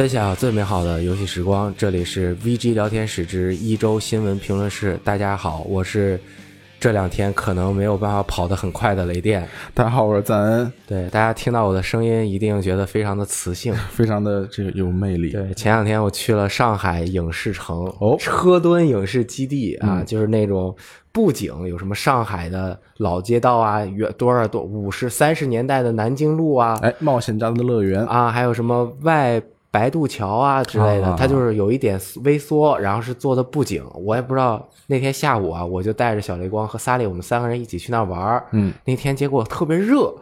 分享最美好的游戏时光，这里是 VG 聊天室之一周新闻评论室。大家好，我是这两天可能没有办法跑得很快的雷电。大家好，我是赞恩，对，大家听到我的声音一定觉得非常的磁性。非常的这个有魅力。对，前两天我去了上海影视城哦车墩影视基地啊，就是那种布景，有什么上海的老街道啊，远多少多五十三十年代的南京路啊，哎，冒险家的乐园，啊，还有什么外白渡桥啊之类的，啊它就是有一点微缩，然后是做的布景。我也不知道那天下午啊，我就带着小雷光和萨利，我们三个人一起去那儿玩儿嗯，那天结果特别热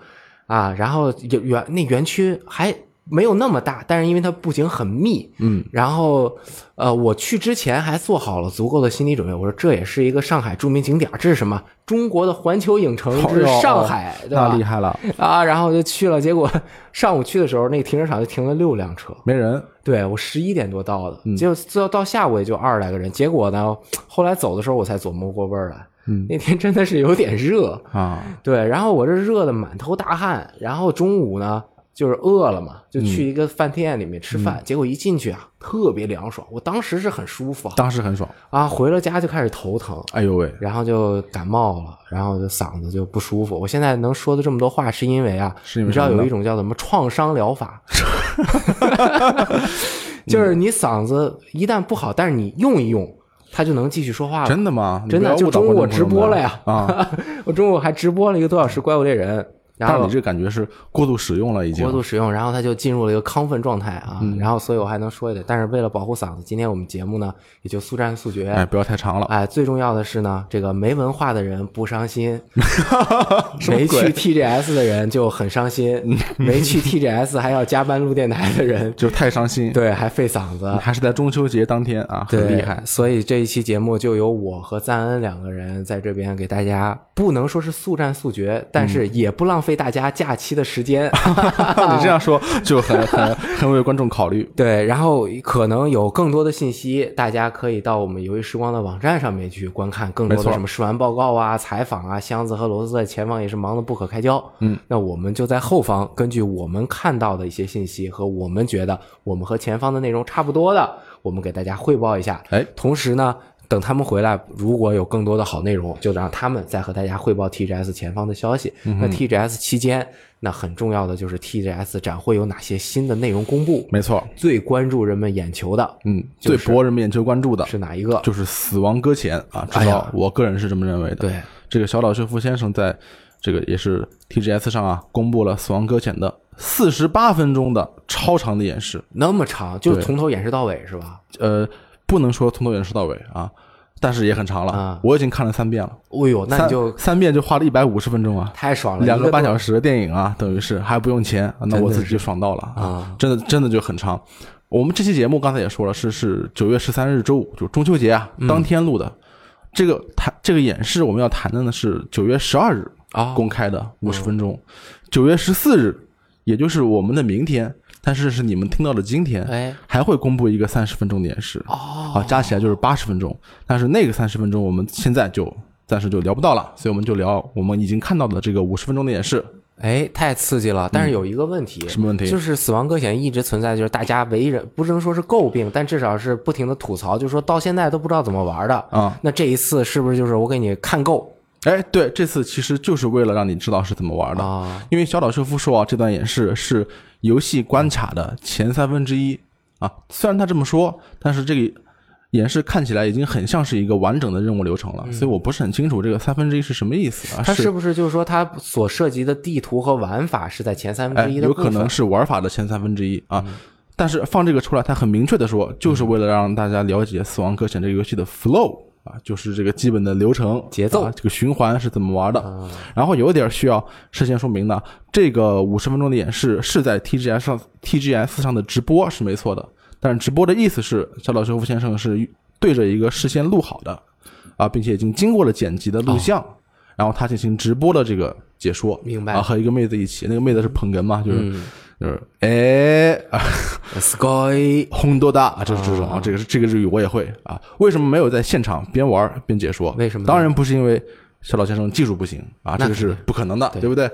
啊，然后有园那园区还没有那么大，但是因为它布景很密，嗯，然后呃，我去之前还做好了足够的心理准备，我说这也是一个上海著名景点，这是什么？中国的环球影城这是上海，对吧？厉害了，啊，然后就去了，结果 上午去的时候，那个停车场就停了六辆车。没人，对我十一点多到的，嗯结果最后到下午也就二十来个人。结果呢，后来走的时候我才琢磨过味儿来，嗯那天真的是有点热，啊，对，然后我这热的满头大汗，然后中午呢就是饿了嘛，就去一个饭店里面吃饭，结果一进去啊特别凉爽，我当时是很舒服啊，当时很爽，啊回了家就开始头疼，哎呦喂，然后就感冒了，然后就嗓子就不舒服。我现在能说的这么多话，是因为啊，是你知道有一种叫什么创伤疗法，就是你嗓子一旦不好，但是你用一用，它就能继续说话了。真的吗？真的，就不要误导中午我直播了呀！啊！我中午还直播了一个多小时《怪物猎人》，然后你这感觉是过度使用了，已经过度使用，然后他就进入了一个亢奋状态啊。嗯然后，所以我还能说一点，但是为了保护嗓子，今天我们节目呢也就速战速决。哎，不要太长了，哎，最重要的是呢，这个没文化的人不伤心，没去 TGS 的人就很伤心，没去 TGS 还要加班录电台的人，就太伤心。对，还费嗓子。还是在中秋节当天啊，很厉害。所以这一期节目就由我和赞恩两个人在这边给大家，不能说是速战速决，但是也不浪费大家假期的时间。你这样说就很很很为观众考虑。对，然后可能有更多的信息，大家可以到我们游戏时光的网站上面去观看更多的什么试玩报告啊、采访啊。箱子和罗斯在前方也是忙得不可开交。嗯，那我们就在后方，根据我们看到的一些信息和我们觉得我们和前方的内容差不多的，我们给大家汇报一下。哎，同时呢。等他们回来，如果有更多的好内容，就让他们再和大家汇报 TGS 前方的消息。嗯那 TGS 期间，那很重要的就是 TGS 展会有哪些新的内容公布。没错，最关注人们眼球的嗯，就是最博人们眼球关注的是哪一个？就是《死亡搁浅》啊，至少哎我个人是这么认为的。对，这个小岛秀夫先生在这个也是 TGS 上啊，公布了《死亡搁浅》的四十八分钟的超长的演示。那么长，就是从头演示到尾是吧？呃，不能说从头演示到尾啊，但是也很长了。啊我已经看了三遍了，哎呦，那三你就三遍就花了一百五十分钟啊，太爽了，两个半。小时的电影啊，等于是还不用钱，啊那我自己就爽到了啊！真的真的就很长。我们这期节目刚才也说了，是是九月十三日周五，就中秋节啊嗯当天录的。这个谈这个演示，我们要谈的呢是九月十二日啊公开的五十分钟，九月十四日，也就是我们的明天，但是是你们听到的今天，哎，还会公布一个三十分钟的演示哦，啊，加起来就是八十分钟。但是那个三十分钟，我们现在就暂时就聊不到了，所以我们就聊我们已经看到的这个五十分钟的演示。哎，太刺激了！但是有一个问题，什么问题就是《死亡搁浅》一直存在，就是大家为人不能说是诟病，但至少是不停的吐槽，就是说到现在都不知道怎么玩的啊。那这一次是不是就是我给你看够哎，对，这次其实就是为了让你知道是怎么玩的，啊？因为小岛秀夫说啊，这段演示是游戏关卡的前三分之一啊。虽然他这么说，但是这个演示看起来已经很像是一个完整的任务流程了，所以我不是很清楚这个三分之一是什么意思啊？它是是不是就是说它所涉及的地图和玩法是在前三分哎，之一的？有可能是玩法的前三分之一啊。但是放这个出来，他很明确的说，就是为了让大家了解《死亡搁浅》这个游戏的 flow 啊，就是这个基本的流程、节奏啊这个循环是怎么玩的。啊然后有一点需要事先说明的，这个五十分钟的演示是在 TGS 上 TGS 上的直播是没错的，但是直播的意思是小岛秀夫先生是对着一个事先录好的啊，并且已经经过了剪辑的录像，然后他进行直播的这个解说，明白啊，和一个妹子一起，那个妹子是捧哏嘛，就是、嗯就是哎啊，Sky 轰多大啊，这是这种啊，这个是这个日语我也会啊，为什么没有在现场边玩边解说？为什么当然不是因为小岛先生技术不行啊，这个是不可能的，对对不对？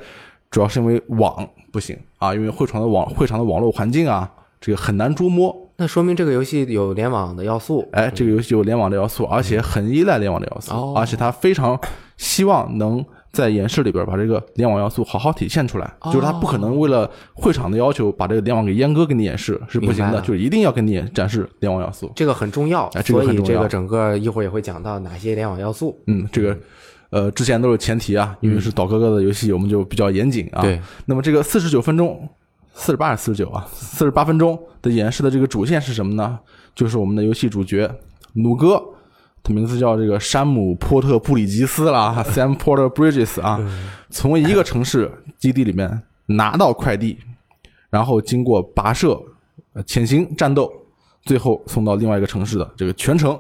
主要是因为网不行啊，因为会场的网会场的网络环境啊，这个很难捉摸。那说明这个游戏有联网的要素。哎，这个游戏有联网的要素，而且很依赖联网的要素，哦而且它非常希望能在演示里边把这个联网要素好好体现出来。哦就是他不可能为了会场的要求把这个联网给阉割给你演示是不行的，就是一定要给你展示联网要素。这个很重要，哎这个很重要所以这个整个一会儿也会讲到哪些联网要素。嗯，这个呃之前都是前提啊，因为是岛哥哥的游戏，我们就比较严谨啊。对，那么这个四十九分钟，四十八还是四十九啊？四十八分钟的演示的这个主线是什么呢？就是我们的游戏主角弩哥，他名字叫这个山姆·波特·布里吉斯啦，Sam Porter Bridges 啊，从一个城市基地里面拿到快递，然后经过跋涉、呃潜行战斗，最后送到另外一个城市的这个全程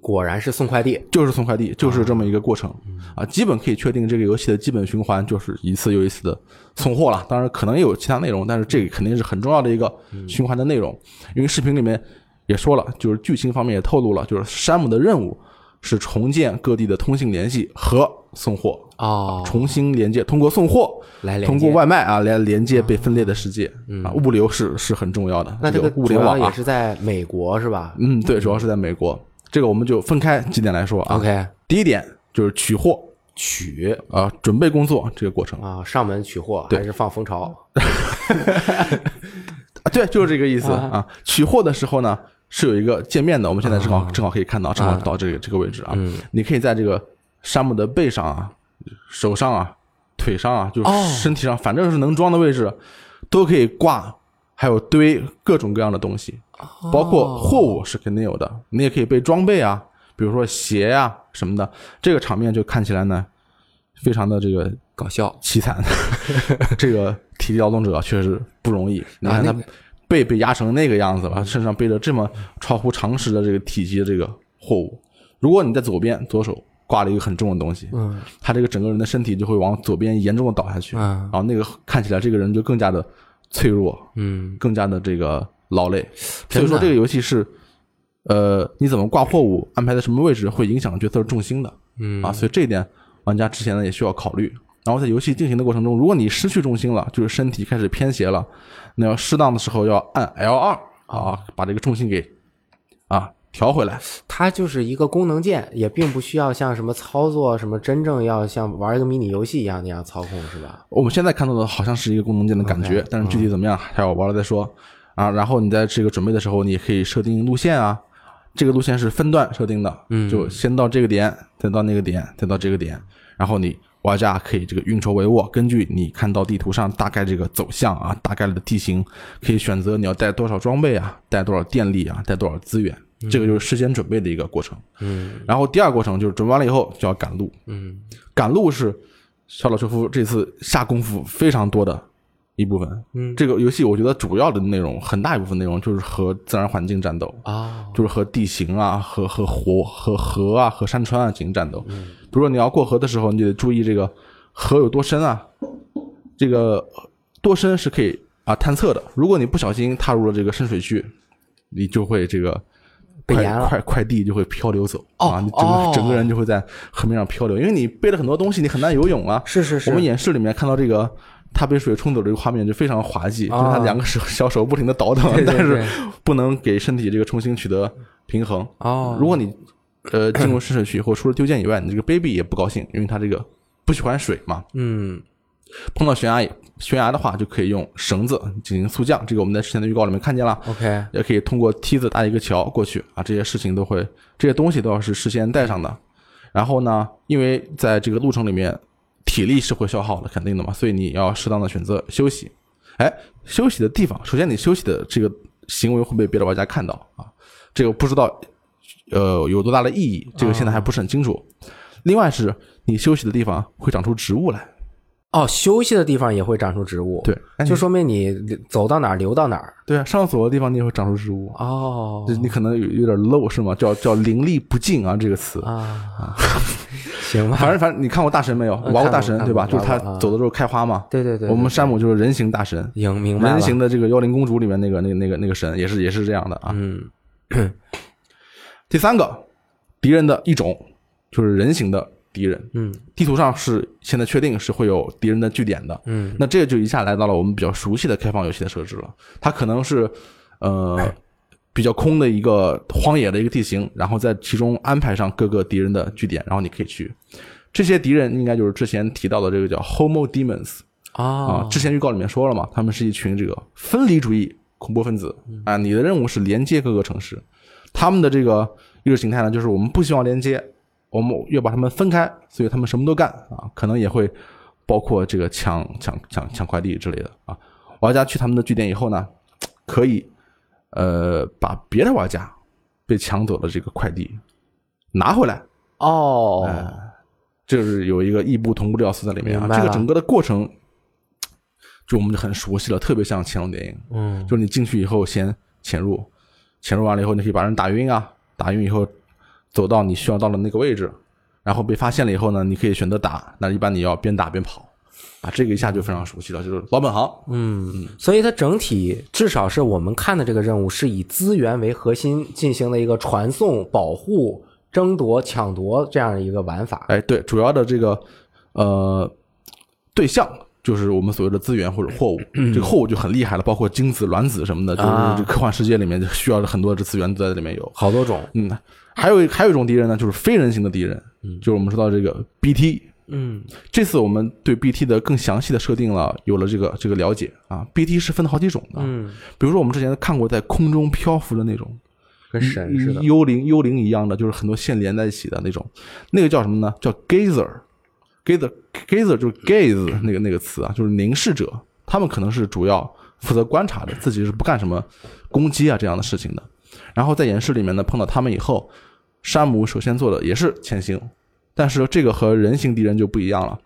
果然是送快递。就是送快递，就是这么一个过程啊。基本可以确定这个游戏的基本循环就是一次又一次的送货了。当然可能也有其他内容，但是这个肯定是很重要的一个循环的内容。因为视频里面也说了，就是剧情方面也透露了，就是山姆的任务是重建各地的通信联系和送货，哦，重新连接，通过送货。来连通过。外卖啊来连接被分裂的世界啊，物流是是很重要的。那这个物主要也联网啊，是在美国是吧嗯，对，主要是在美国。这个我们就分开几点来说啊。？OK，第一点就是取货取啊、准备工作这个过程啊，上门取货对还是放蜂巢？啊，对，就是这个意思啊啊。取货的时候呢，是有一个界面的，我们现在正好正好可以看到，正好啊。到这个这个位置啊。嗯。你可以在这个山姆的背上啊、手上啊、腿上啊，就身体上，反正是能装的位置，都可以挂，还有堆各种各样的东西，哦。包括货物是肯定有的，你也可以备装备啊，比如说鞋呀、什么的。这个场面就看起来呢，非常的这个搞笑。凄惨，这个体力劳动者确实不容易。你看他背被压成那个样子了，身上背着这么超乎常识的这个体积的这个货物。如果你在左边左手挂了一个很重的东西，嗯他这个整个人的身体就会往左边严重的倒下去，嗯然后那个看起来这个人就更加的脆弱，嗯，更加的这个劳累。所以说这个游戏是，呃，你怎么挂货物，安排在什么位置，会影响角色重心的。嗯啊，所以这一点玩家之前呢也需要考虑。然后在游戏进行的过程中，如果你失去重心了，就是身体开始偏斜了，那要适当的时候要按 L 二啊，把这个重心给啊调回来。它就是一个功能键，也并不需要像什么操作什么真正要像玩一个迷你游戏一样那样操控，是吧？我们现在看到的好像是一个功能键的感觉但是具体怎么样还要玩了再说啊。然后你在这个准备的时候，你也可以设定路线啊，这个路线是分段设定的，嗯就先到这个点，再到那个点，再到这个点，然后你玩家可以这个运筹帷幄，根据你看到地图上大概这个走向啊，大概的地形，可以选择你要带多少装备啊，带多少电力啊，带多少资源，这个就是事先准备的一个过程。嗯。然后第二个过程就是准备完了以后就要赶路，嗯。赶路是小老车夫这次下功夫非常多的一部分。嗯这个游戏我觉得主要的内容很大一部分内容就是和自然环境战斗，啊就是和地形啊、和和湖、和河啊、和山川啊进行战斗。比如说你要过河的时候，你得注意这个河有多深啊，这个多深是可以啊探测的。如果你不小心踏入了这个深水区，你就会这个。被淹了快快递就会漂流走、哦啊！你整个、哦整个人就会在河面上漂流，因为你背了很多东西，你很难游泳啊。是是是，我们演示里面看到这个他被水冲走这个画面就非常滑稽，啊就是他两个手小手不停的倒腾，对对但是不能给身体这个重新取得平衡。哦，如果你呃进入深水区或除了丢剑以外，你这个 baby 也不高兴，因为他这个不喜欢水嘛。嗯碰到悬崖悬崖的话，就可以用绳子进行速降，这个我们在之前的预告里面看见了。OK 也可以通过梯子搭一个桥过去啊，这些事情都会，这些东西都要是事先带上的。然后呢，因为在这个路程里面，体力是会消耗的，肯定的嘛，所以你要适当的选择休息。哎，休息的地方，首先你休息的这个行为会被别的玩家看到啊，这个不知道呃有多大的意义，这个现在还不是很清楚。另外是你休息的地方会长出植物来，哦，休息的地方也会长出植物，对，哎就说明你走到哪儿留到哪儿。对啊，上厕所的地方你也会长出植物。哦这你可能有有点漏是吗？叫叫灵力不尽啊，这个词。啊，行吧，反正反正你看过大神没有？嗯玩过大神对吧？就是他走的时候开花嘛。对对对，我们山姆就是人形大神，赢明白人形的这个妖灵公主里面那个那个那个那个神也是也是这样的啊。嗯第三个敌人的一种就是人形的敌人，嗯地图上是现在确定是会有敌人的据点的。嗯那这就一下来到了我们比较熟悉的开放游戏的设置了。它可能是呃比较空的一个荒野的一个地形，然后在其中安排上各个敌人的据点，然后你可以去。这些敌人应该就是之前提到的这个叫 Homo Demons 啊，啊之前预告里面说了嘛，他们是一群这个分离主义恐怖分子啊。你的任务是连接各个城市，他们的这个意识形态呢，就是我们不希望连接，我们要把他们分开，所以他们什么都干啊，可能也会包括这个抢抢抢抢快递之类的啊。玩家去他们的据点以后呢，可以呃把别的玩家被抢走的这个快递拿回来，哦，哎就是有一个异步同步的要素在里面啊。这个整个的过程，就我们就很熟悉了，特别像潜龙谍影。嗯，就是你进去以后先潜入，潜入完了以后，你可以把人打晕啊，打晕以后走到你需要到的那个位置，然后被发现了以后呢，你可以选择打，那一般你要边打边跑。啊，这个一下就非常熟悉了，就是老本行。嗯，所以它整体至少是我们看的这个任务是以资源为核心进行的一个传送、保护、争夺、抢夺这样一个玩法。哎，对，主要的这个呃对象就是我们所谓的资源或者货物，这个货物就很厉害了，包括精子、卵子什么的，就是啊这科幻世界里面就需要的很多的资源都在里面有。好多种，嗯，还有还有一种敌人呢，就是非人形的敌人，就是我们说到这个 BT。嗯这次我们对 BT 的更详细的设定了，有了这个这个了解啊。BT 是分好几种的，嗯，比如说我们之前看过在空中漂浮的那种，跟神似的。幽灵幽灵一样的，就是很多线连在一起的那种，那个叫什么呢？叫 gazer。Gazer gazer 就是 gaze 那个那个词啊，就是凝视者，他们可能是主要负责观察的，自己是不干什么攻击啊这样的事情的。然后在演示里面呢，碰到他们以后，山姆首先做的也是潜行，但是这个和人形敌人就不一样了，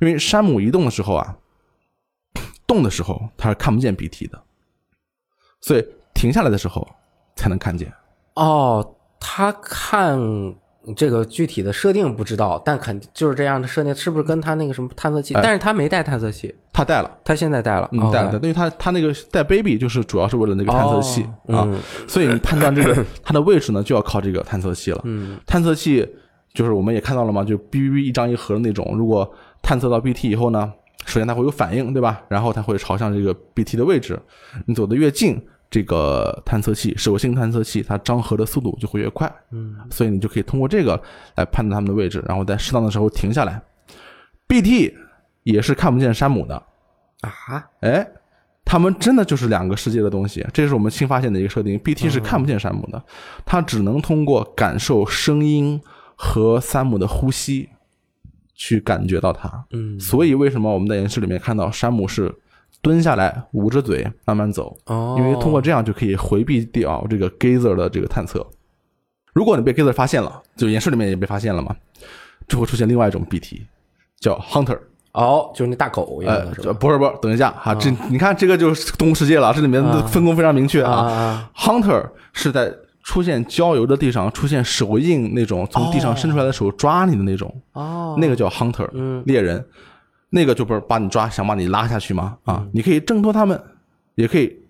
因为山姆移动的时候啊，动的时候他是看不见鼻涕的，所以停下来的时候才能看见。哦，他看这个具体的设定不知道，但肯定就是这样的设定，是不是跟他那个什么探测器？哎但是他没带探测器，他带了。他现在带了，嗯，哦带了，因为他他那个带 baby 就是主要是为了那个探测器、啊，所以你判断这个 它的位置呢，就要靠这个探测器了。嗯探测器就是我们也看到了嘛，就哔哔哔一张一盒的那种，如果探测到 BT 以后呢，首先它会有反应，对吧？然后它会朝向这个 BT 的位置，你走得越近，这个探测器手性探测器它张合的速度就会越快，嗯，所以你就可以通过这个来判断它们的位置，然后在适当的时候停下来。BT 也是看不见山姆的，啊，哎，他们真的就是两个世界的东西，这是我们新发现的一个设定。BT 是看不见山姆的，他只能通过感受声音和山姆的呼吸去感觉到他。嗯，所以为什么我们在演示里面看到山姆是蹲下来捂着嘴慢慢走？哦，因为通过这样就可以回避掉这个 Gazer 的这个探测。如果你被 Gazer 发现了，就演示里面也被发现了嘛，就会出现另外一种 BT，叫 Hunter。哦，就是那大狗一样呃的，是吧？这不是不是，等一下哈，这你看这个就是动物世界了，这里面的分工非常明确啊啊。啊 Hunter 是在出现郊游的地上出现手印那种从地上伸出来的手抓你的那种，哦，那个叫 Hunter，嗯猎人，那个就不是把你抓想把你拉下去吗？嗯。啊，你可以挣脱他们，也可以。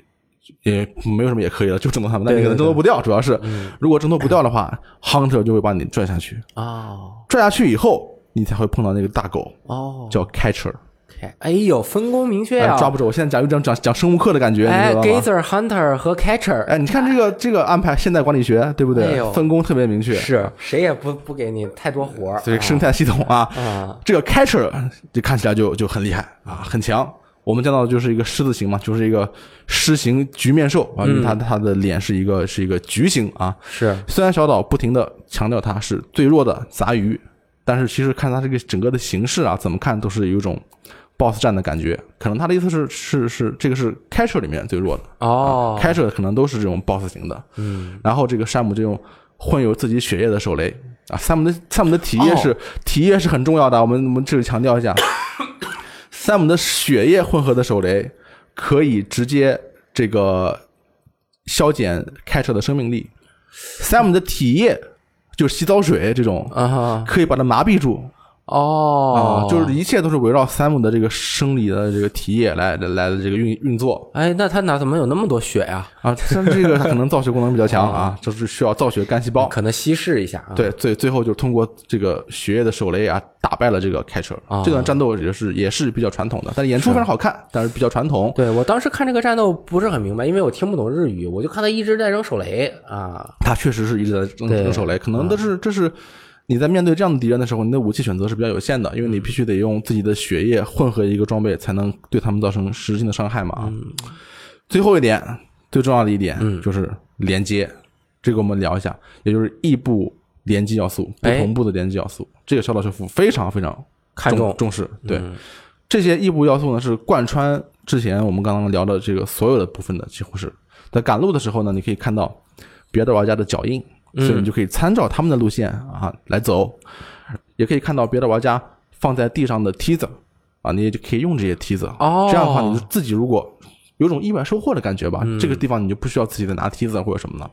也没有什么也可以了，就挣脱他们，但你可能挣脱不掉，主要是嗯。如果挣脱不掉的话，Hunter 就会把你拽下去，哦。拽下去以后，你才会碰到那个大狗，哦，叫 Catcher，OK，哎呦，分工明确啊，哎抓不住。我现在讲有种讲讲生物课的感觉，哎？，Gazer Hunter 和 Catcher，哎，你看这个这个安排，现代管理学对不对？哎分工特别明确，是谁也不不给你太多活儿，所以生态系统啊，啊，这个 catcher 就看起来就就很厉害啊，很强。我们见到的就是一个狮子型嘛，就是一个狮形局面兽啊，因为它它的脸是一个是一个橘形啊。是虽然小岛不停的强调它是最弱的杂鱼，但是其实看它这个整个的形式啊，怎么看都是有一种 boss 战的感觉。可能他的意思是是是这个是 catcher 里面最弱的，哦，catcher 可能都是这种 boss 型的。嗯，然后这个山姆这种混有自己血液的手雷啊，山姆的山姆的体液是、哦体液是很重要的，我们我们这里强调一下，山姆的血液混合的手雷可以直接这个消减开车的生命力，山姆的体液就是洗澡水这种啊哈，可以把它麻痹住，哦啊，，就是一切都是围绕 Sam 的这个生理的这个体液来来来的这个运运作哎，那他哪怎么有那么多血呀？啊。像这个他可能造血功能比较强啊，就是需要造血干细胞。可能稀释一下啊。对，最最后就通过这个血液的手雷啊，打败了这个 Catcher。哦这段战斗也是也是比较传统的，但是演出非常好看，但是比较传统。对，我当时看这个战斗不是很明白，因为我听不懂日语，我就看他一直在扔手雷啊。他确实是一直在扔扔手雷，可能都是这是你在面对这样的敌人的时候，你的武器选择是比较有限的，因为你必须得用自己的血液混合一个装备，才能对他们造成实质性的伤害嘛。啊，最后一点最重要的一点嗯就是连接，这个我们聊一下，也就是异步联机要素，不哎同步的联机要素，这个小岛秀夫非常非常看重重视，对。嗯这些异步要素呢，是贯穿之前我们刚刚聊的这个所有的部分的，几乎是在赶路的时候呢，你可以看到别的玩家的脚印，所以你就可以参照他们的路线啊来走，也可以看到别的玩家放在地上的梯子啊，你也就可以用这些梯子。哦这样的话，你就自己如果有种意外收获的感觉吧，这个地方你就不需要自己再拿梯子或者什么了。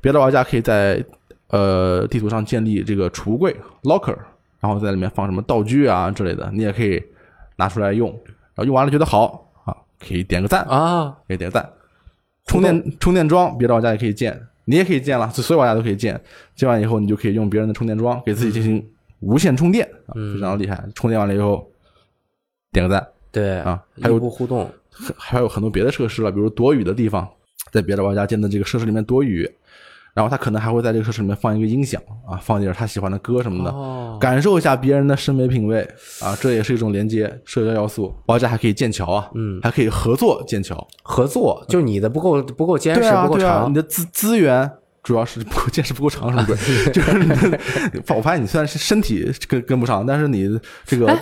别的玩家可以在呃地图上建立这个储物柜 locker，然后在里面放什么道具啊之类的，你也可以拿出来用。然后用完了觉得好啊，可以点个赞，啊，可以点个赞。充电充电桩，别的玩家也可以建，你也可以建了，所有玩家都可以建。建完以后，你就可以用别人的充电桩给自己进行无线充电啊，非常厉害。充电完了以后，点个赞。对啊还有互动，还有很多别的设施了，比如躲雨的地方，在别的玩家建的这个设施里面躲雨，然后他可能还会在这个设施里面放一个音响啊，放一点他喜欢的歌什么的，哦，感受一下别人的审美品味啊，这也是一种连接社交要素。玩家还可以建桥啊，嗯，还可以合作建桥，合作，就你的不够不够坚实，啊，不够长你，的资资源。主要是不够 见识不够长，是不是？就是你，我发现你虽然是身体跟跟不上，但是你这个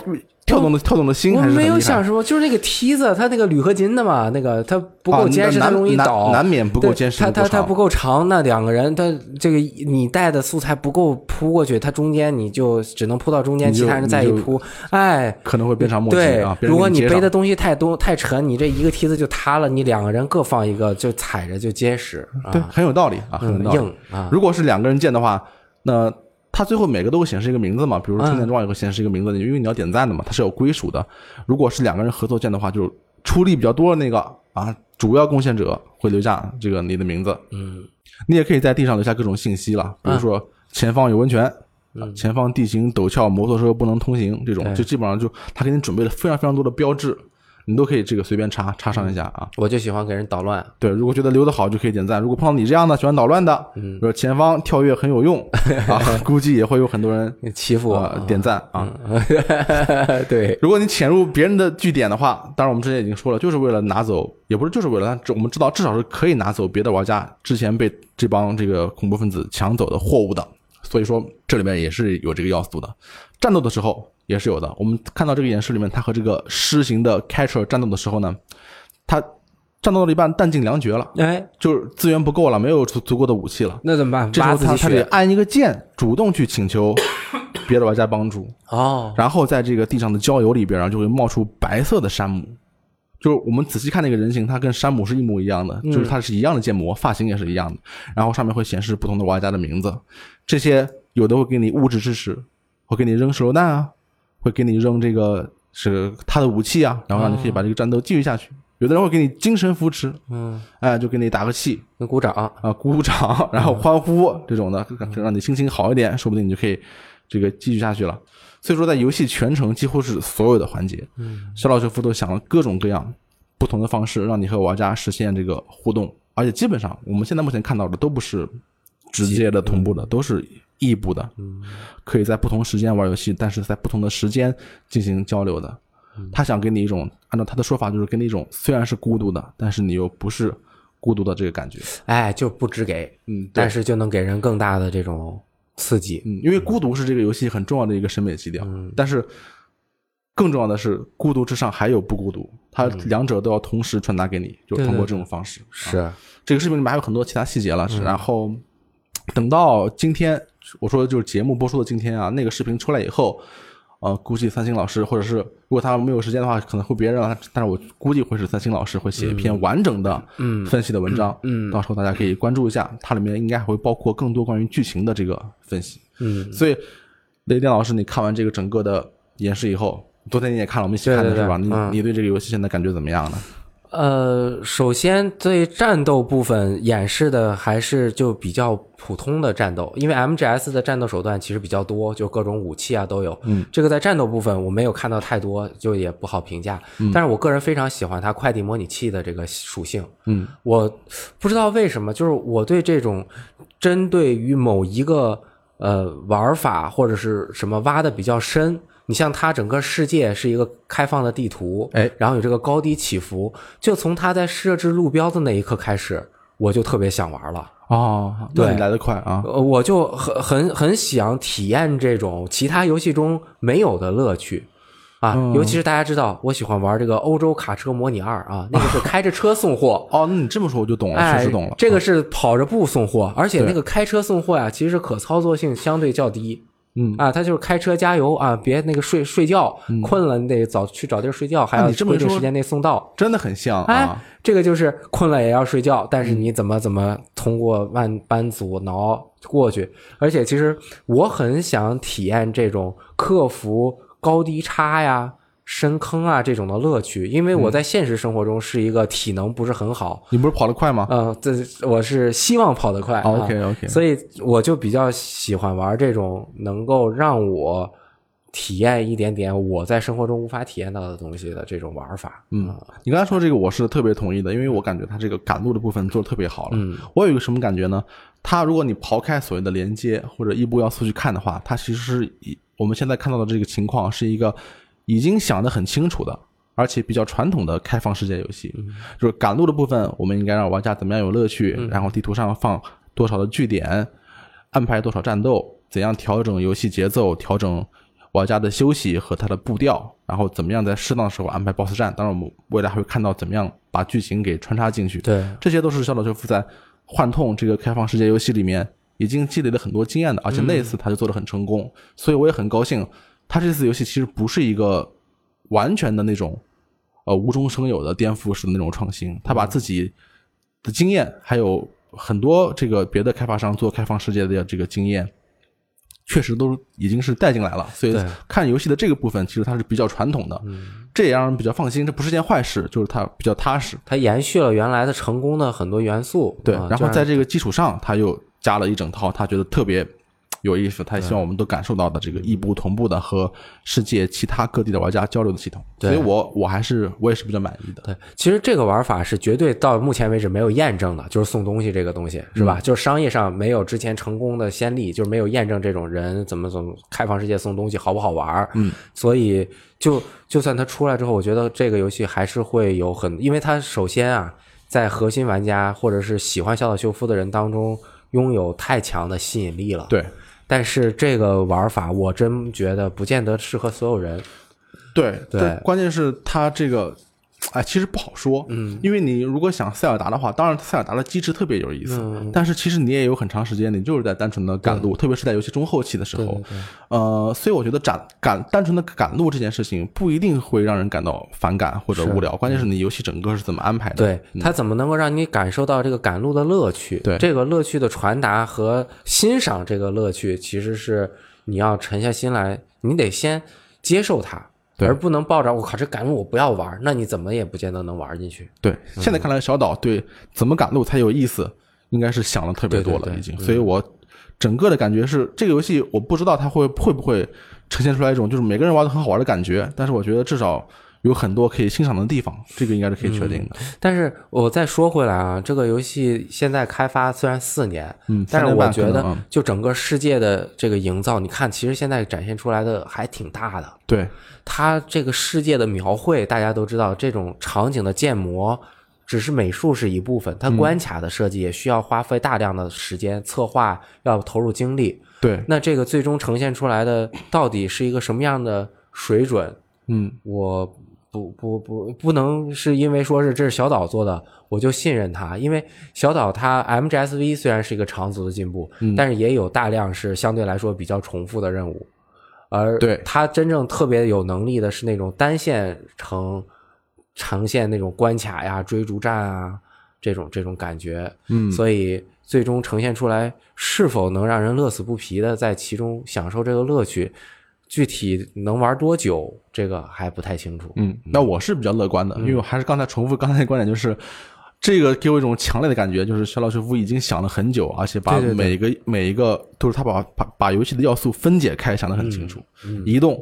跳动的跳动的心我没有还是很厉害想说，就是那个梯子，它那个铝合金的嘛，那个它不够啊坚实，它容易倒，难免不够对坚实它它它不够长那两个人，它这个你带的素材不够铺过去，它中间你就只能铺到中间，其他人再一铺，哎。可能会变成默契对啊。，如果你背的东西太多太沉，你这一个梯子就塌了，你两个人各放一个，就踩着就结实啊，对，很有道理啊，很有嗯道理。硬啊，如果是两个人建的话，那它最后每个都会显示一个名字嘛，比如说充电桩也会显示一个名字，因为你要点赞的嘛，它是有归属的。如果是两个人合作建的话，就是出力比较多的那个啊，主要贡献者会留下这个你的名字。嗯，你也可以在地上留下各种信息了，比如说前方有温泉。啊前方地形陡峭，摩托车不能通行，这种就基本上就他给你准备了非常非常多的标志，你都可以这个随便插插上一下啊。我就喜欢给人捣乱，对，如果觉得留的好就可以点赞。如果碰到你这样的喜欢捣乱的，嗯，比如说前方跳跃很有用 啊，估计也会有很多人欺负我呃点赞啊。对，如果你潜入别人的据点的话，当然我们之前已经说了，就是为了拿走，也不是就是为了，但我们知道至少是可以拿走别的玩家之前被这帮这个恐怖分子抢走的货物的。所以说这里面也是有这个要素的。战斗的时候也是有的。我们看到这个演示里面，他和这个狮形的 Catcher 战斗的时候呢，他战斗到了一半弹尽粮绝了，哎，就是资源不够了，没有足足够的武器了。那怎么办？这时候他他得按一个键，主动去请求别的玩家帮助，哦，然后在这个地上的郊游里边然后，就会冒出白色的山姆。就是我们仔细看那个人形，他跟山姆是一模一样的，就是他是一样的建模，发型也是一样的，然后上面会显示不同的玩家的名字，这些有的会给你物质支持，会给你扔手榴弹啊，会给你扔这个是他的武器啊，然后让你可以把这个战斗继续下去。有的人会给你精神扶持，嗯，哎，就给你打个气，那鼓掌，啊，鼓鼓掌，然后欢呼这种的，让你心情好一点，说不定你就可以这个继续下去了。所以说，在游戏全程几乎是所有的环节，嗯，小岛秀夫都想了各种各样不同的方式，让你和玩家实现这个互动，而且基本上我们现在目前看到的都不是直接的同步的，都是异步的，嗯，可以在不同时间玩游戏，但是在不同的时间进行交流的。他想给你一种，按照他的说法，就是给你一种虽然是孤独的，但是你又不是孤独的这个感觉。哎，就不只给，嗯，但是就能给人更大的这种刺激。嗯，因为孤独是这个游戏很重要的一个审美基调，但是更重要的是，孤独之上还有不孤独，它两者都要同时传达给你，就通过这种方式。是，这个视频里面还有很多其他细节了，是然后等到今天，我说的就是节目播出的今天啊，那个视频出来以后，呃，估计三星老师或者是如果他没有时间的话，可能会别人啊，但是我估计会是三星老师会写一篇完整的嗯分析的文章，嗯到时候大家可以关注一下，它里面应该还会包括更多关于剧情的这个分析。嗯，所以雷电老师，你看完这个整个的演示以后，昨天你也看了，我们一起看的对对对是吧？嗯你你对这个游戏现在感觉怎么样呢？呃，首先对战斗部分演示的还是就比较普通的战斗，因为 MGS 的战斗手段其实比较多，就各种武器啊都有。嗯，这个在战斗部分我没有看到太多，就也不好评价。但是我个人非常喜欢它快递模拟器的这个属性。嗯，我不知道为什么，就是我对这种针对于某一个呃玩法或者是什么挖的比较深。你像它整个世界是一个开放的地图，哎，然后有这个高低起伏，就从它在设置路标的那一刻开始，我就特别想玩了。哦，对来得快啊！呃，我就很很很想体验这种其他游戏中没有的乐趣啊，嗯尤其是大家知道我喜欢玩这个欧洲卡车模拟二啊，那个是 开着车送货。哦，那你这么说我就懂了，确哎实懂了。，这个是跑着步送货，而且那个开车送货呀，其实可操作性相对较低。嗯啊，他就是开车加油啊，别那个睡睡觉，困了你得早去找地儿睡觉，还要你这么说规定时间内送到。真的很像哎啊。，这个就是困了也要睡觉，但是你怎么怎么通过万般阻挠过去？而且其实我很想体验这种克服高低差呀、深坑啊这种的乐趣，因为我在现实生活中是一个体能不是很好，你不是跑得快吗？嗯、这我是希望跑得快。啊 OK OK，所以我就比较喜欢玩这种能够让我体验一点点我在生活中无法体验到的东西的这种玩法。嗯，你刚才说这个我是特别同意的，因为我感觉它这个赶路的部分做的特别好了。嗯，我有一个什么感觉呢？它如果你刨开所谓的连接或者一步要素去看的话，它其实是以我们现在看到的这个情况是一个已经想得很清楚的，而且比较传统的开放世界游戏。就是赶路的部分，我们应该让玩家怎么样有乐趣，然后地图上放多少的据点，安排多少战斗，怎样调整游戏节奏，调整玩家的休息和他的步调，然后怎么样在适当的时候安排 BOSS 战。当然，我们未来还会看到怎么样把剧情给穿插进去。对，这些都是小岛秀夫在《幻痛》这个开放世界游戏里面已经积累了很多经验的，而且那一次他就做得很成功，所以我也很高兴。他这次游戏其实不是一个完全的那种呃无中生有的颠覆式的那种创新，他把自己的经验还有很多这个别的开发商做开放世界的这个经验。确实都已经是带进来了，所以看游戏的这个部分，其实它是比较传统的，这也让人比较放心。这不是件坏事，就是它比较踏实。它延续了原来的成功的很多元素。对，啊然后在这个基础上，他又加了一整套他觉得特别有意思，他也希望我们都感受到的这个异步同步的和世界其他各地的玩家交流的系统。对所以我我还是我也是比较满意的。对，其实这个玩法是绝对到目前为止没有验证的，就是送东西这个东西是吧？嗯就是商业上没有之前成功的先例，就是没有验证这种人怎么怎么开放世界送东西好不好玩儿。嗯，所以就就算它出来之后，我觉得这个游戏还是会有很，因为它首先啊，在核心玩家或者是喜欢小岛秀夫的人当中拥有太强的吸引力了。对但是这个玩法，我真觉得不见得适合所有人。对对关键是它这个。哎，其实不好说，嗯，因为你如果想塞尔达的话，当然塞尔达的机制特别有意思，嗯但是其实你也有很长时间，你就是在单纯的赶路，特别是在游戏中后期的时候，对对对呃，所以我觉得赶赶单纯的赶路这件事情不一定会让人感到反感或者无聊，关键是你游戏整个是怎么安排的。对，它怎么能够让你感受到这个赶路的乐趣？对这个乐趣的传达和欣赏这个乐趣，其实是你要沉下心来，你得先接受它，对而不能抱着我靠这赶路我不要玩，那你怎么也不见得能玩进去。对，现在看来小岛对怎么赶路才有意思，应该是想的特别多了已经。所以我整个的感觉是，这个游戏我不知道它会会不会呈现出来一种就是每个人玩的很好玩的感觉，但是我觉得至少有很多可以欣赏的地方，这个应该是可以确定的。但是我再说回来啊，这个游戏现在开发虽然四年，嗯，但是我觉得就整个世界的这个营造，你看，其实现在展现出来的还挺大的。对它这个世界的描绘，大家都知道，这种场景的建模只是美术是一部分，它关卡的设计也需要花费大量的时间，策划要投入精力。对，那这个最终呈现出来的到底是一个什么样的水准？嗯，我不不不不能是因为说是这是小岛做的，我就信任他，因为小岛它 MGSV 虽然是一个长足的进步，嗯但是也有大量是相对来说比较重复的任务，而对它真正特别有能力的是那种单线呈呈现那种关卡呀、追逐战啊这种这种感觉，嗯。所以最终呈现出来是否能让人乐此不疲的在其中享受这个乐趣，具体能玩多久，这个还不太清楚。嗯，那我是比较乐观的，因为我还是刚才重复刚才的观点，就是 这个给我一种强烈的感觉，就是肖老师傅已经想了很久，而且把每一个每一个都是他把把把游戏的要素分解开，想得很清楚，移动、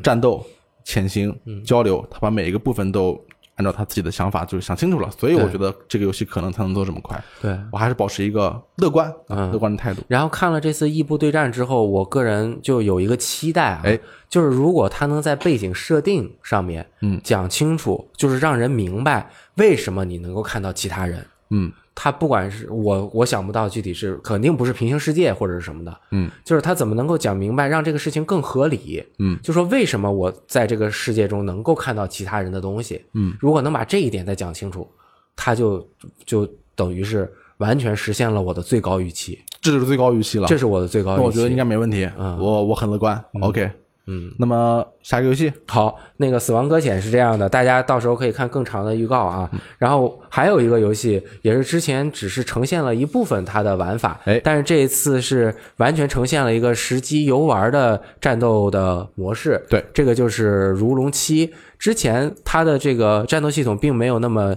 战斗、潜行、交流，他把每一个部分都按照他自己的想法就是想清楚了，所以我觉得这个游戏可能才能做这么快。对，我还是保持一个乐观、嗯乐观的态度。然后看了这次异步对战之后，我个人就有一个期待啊，哎就是如果他能在背景设定上面，嗯，讲清楚，就是让人明白为什么你能够看到其他人。嗯他不管是我，我想不到具体是肯定不是平行世界或者是什么的，嗯，就是他怎么能够讲明白，让这个事情更合理，嗯，就说为什么我在这个世界中能够看到其他人的东西，嗯，如果能把这一点再讲清楚，他就就等于是完全实现了我的最高预期，这就是最高预期了。这是我的最高预期。那我觉得应该没问题。嗯我我很乐观。OK，嗯，那么下一个游戏，好，那个《死亡搁浅》是这样的，大家到时候可以看更长的预告啊。然后还有一个游戏，也是之前只是呈现了一部分它的玩法，哎但是这一次是完全呈现了一个实机游玩的战斗的模式。对，这个就是《如龙七》。之前它的这个战斗系统并没有那么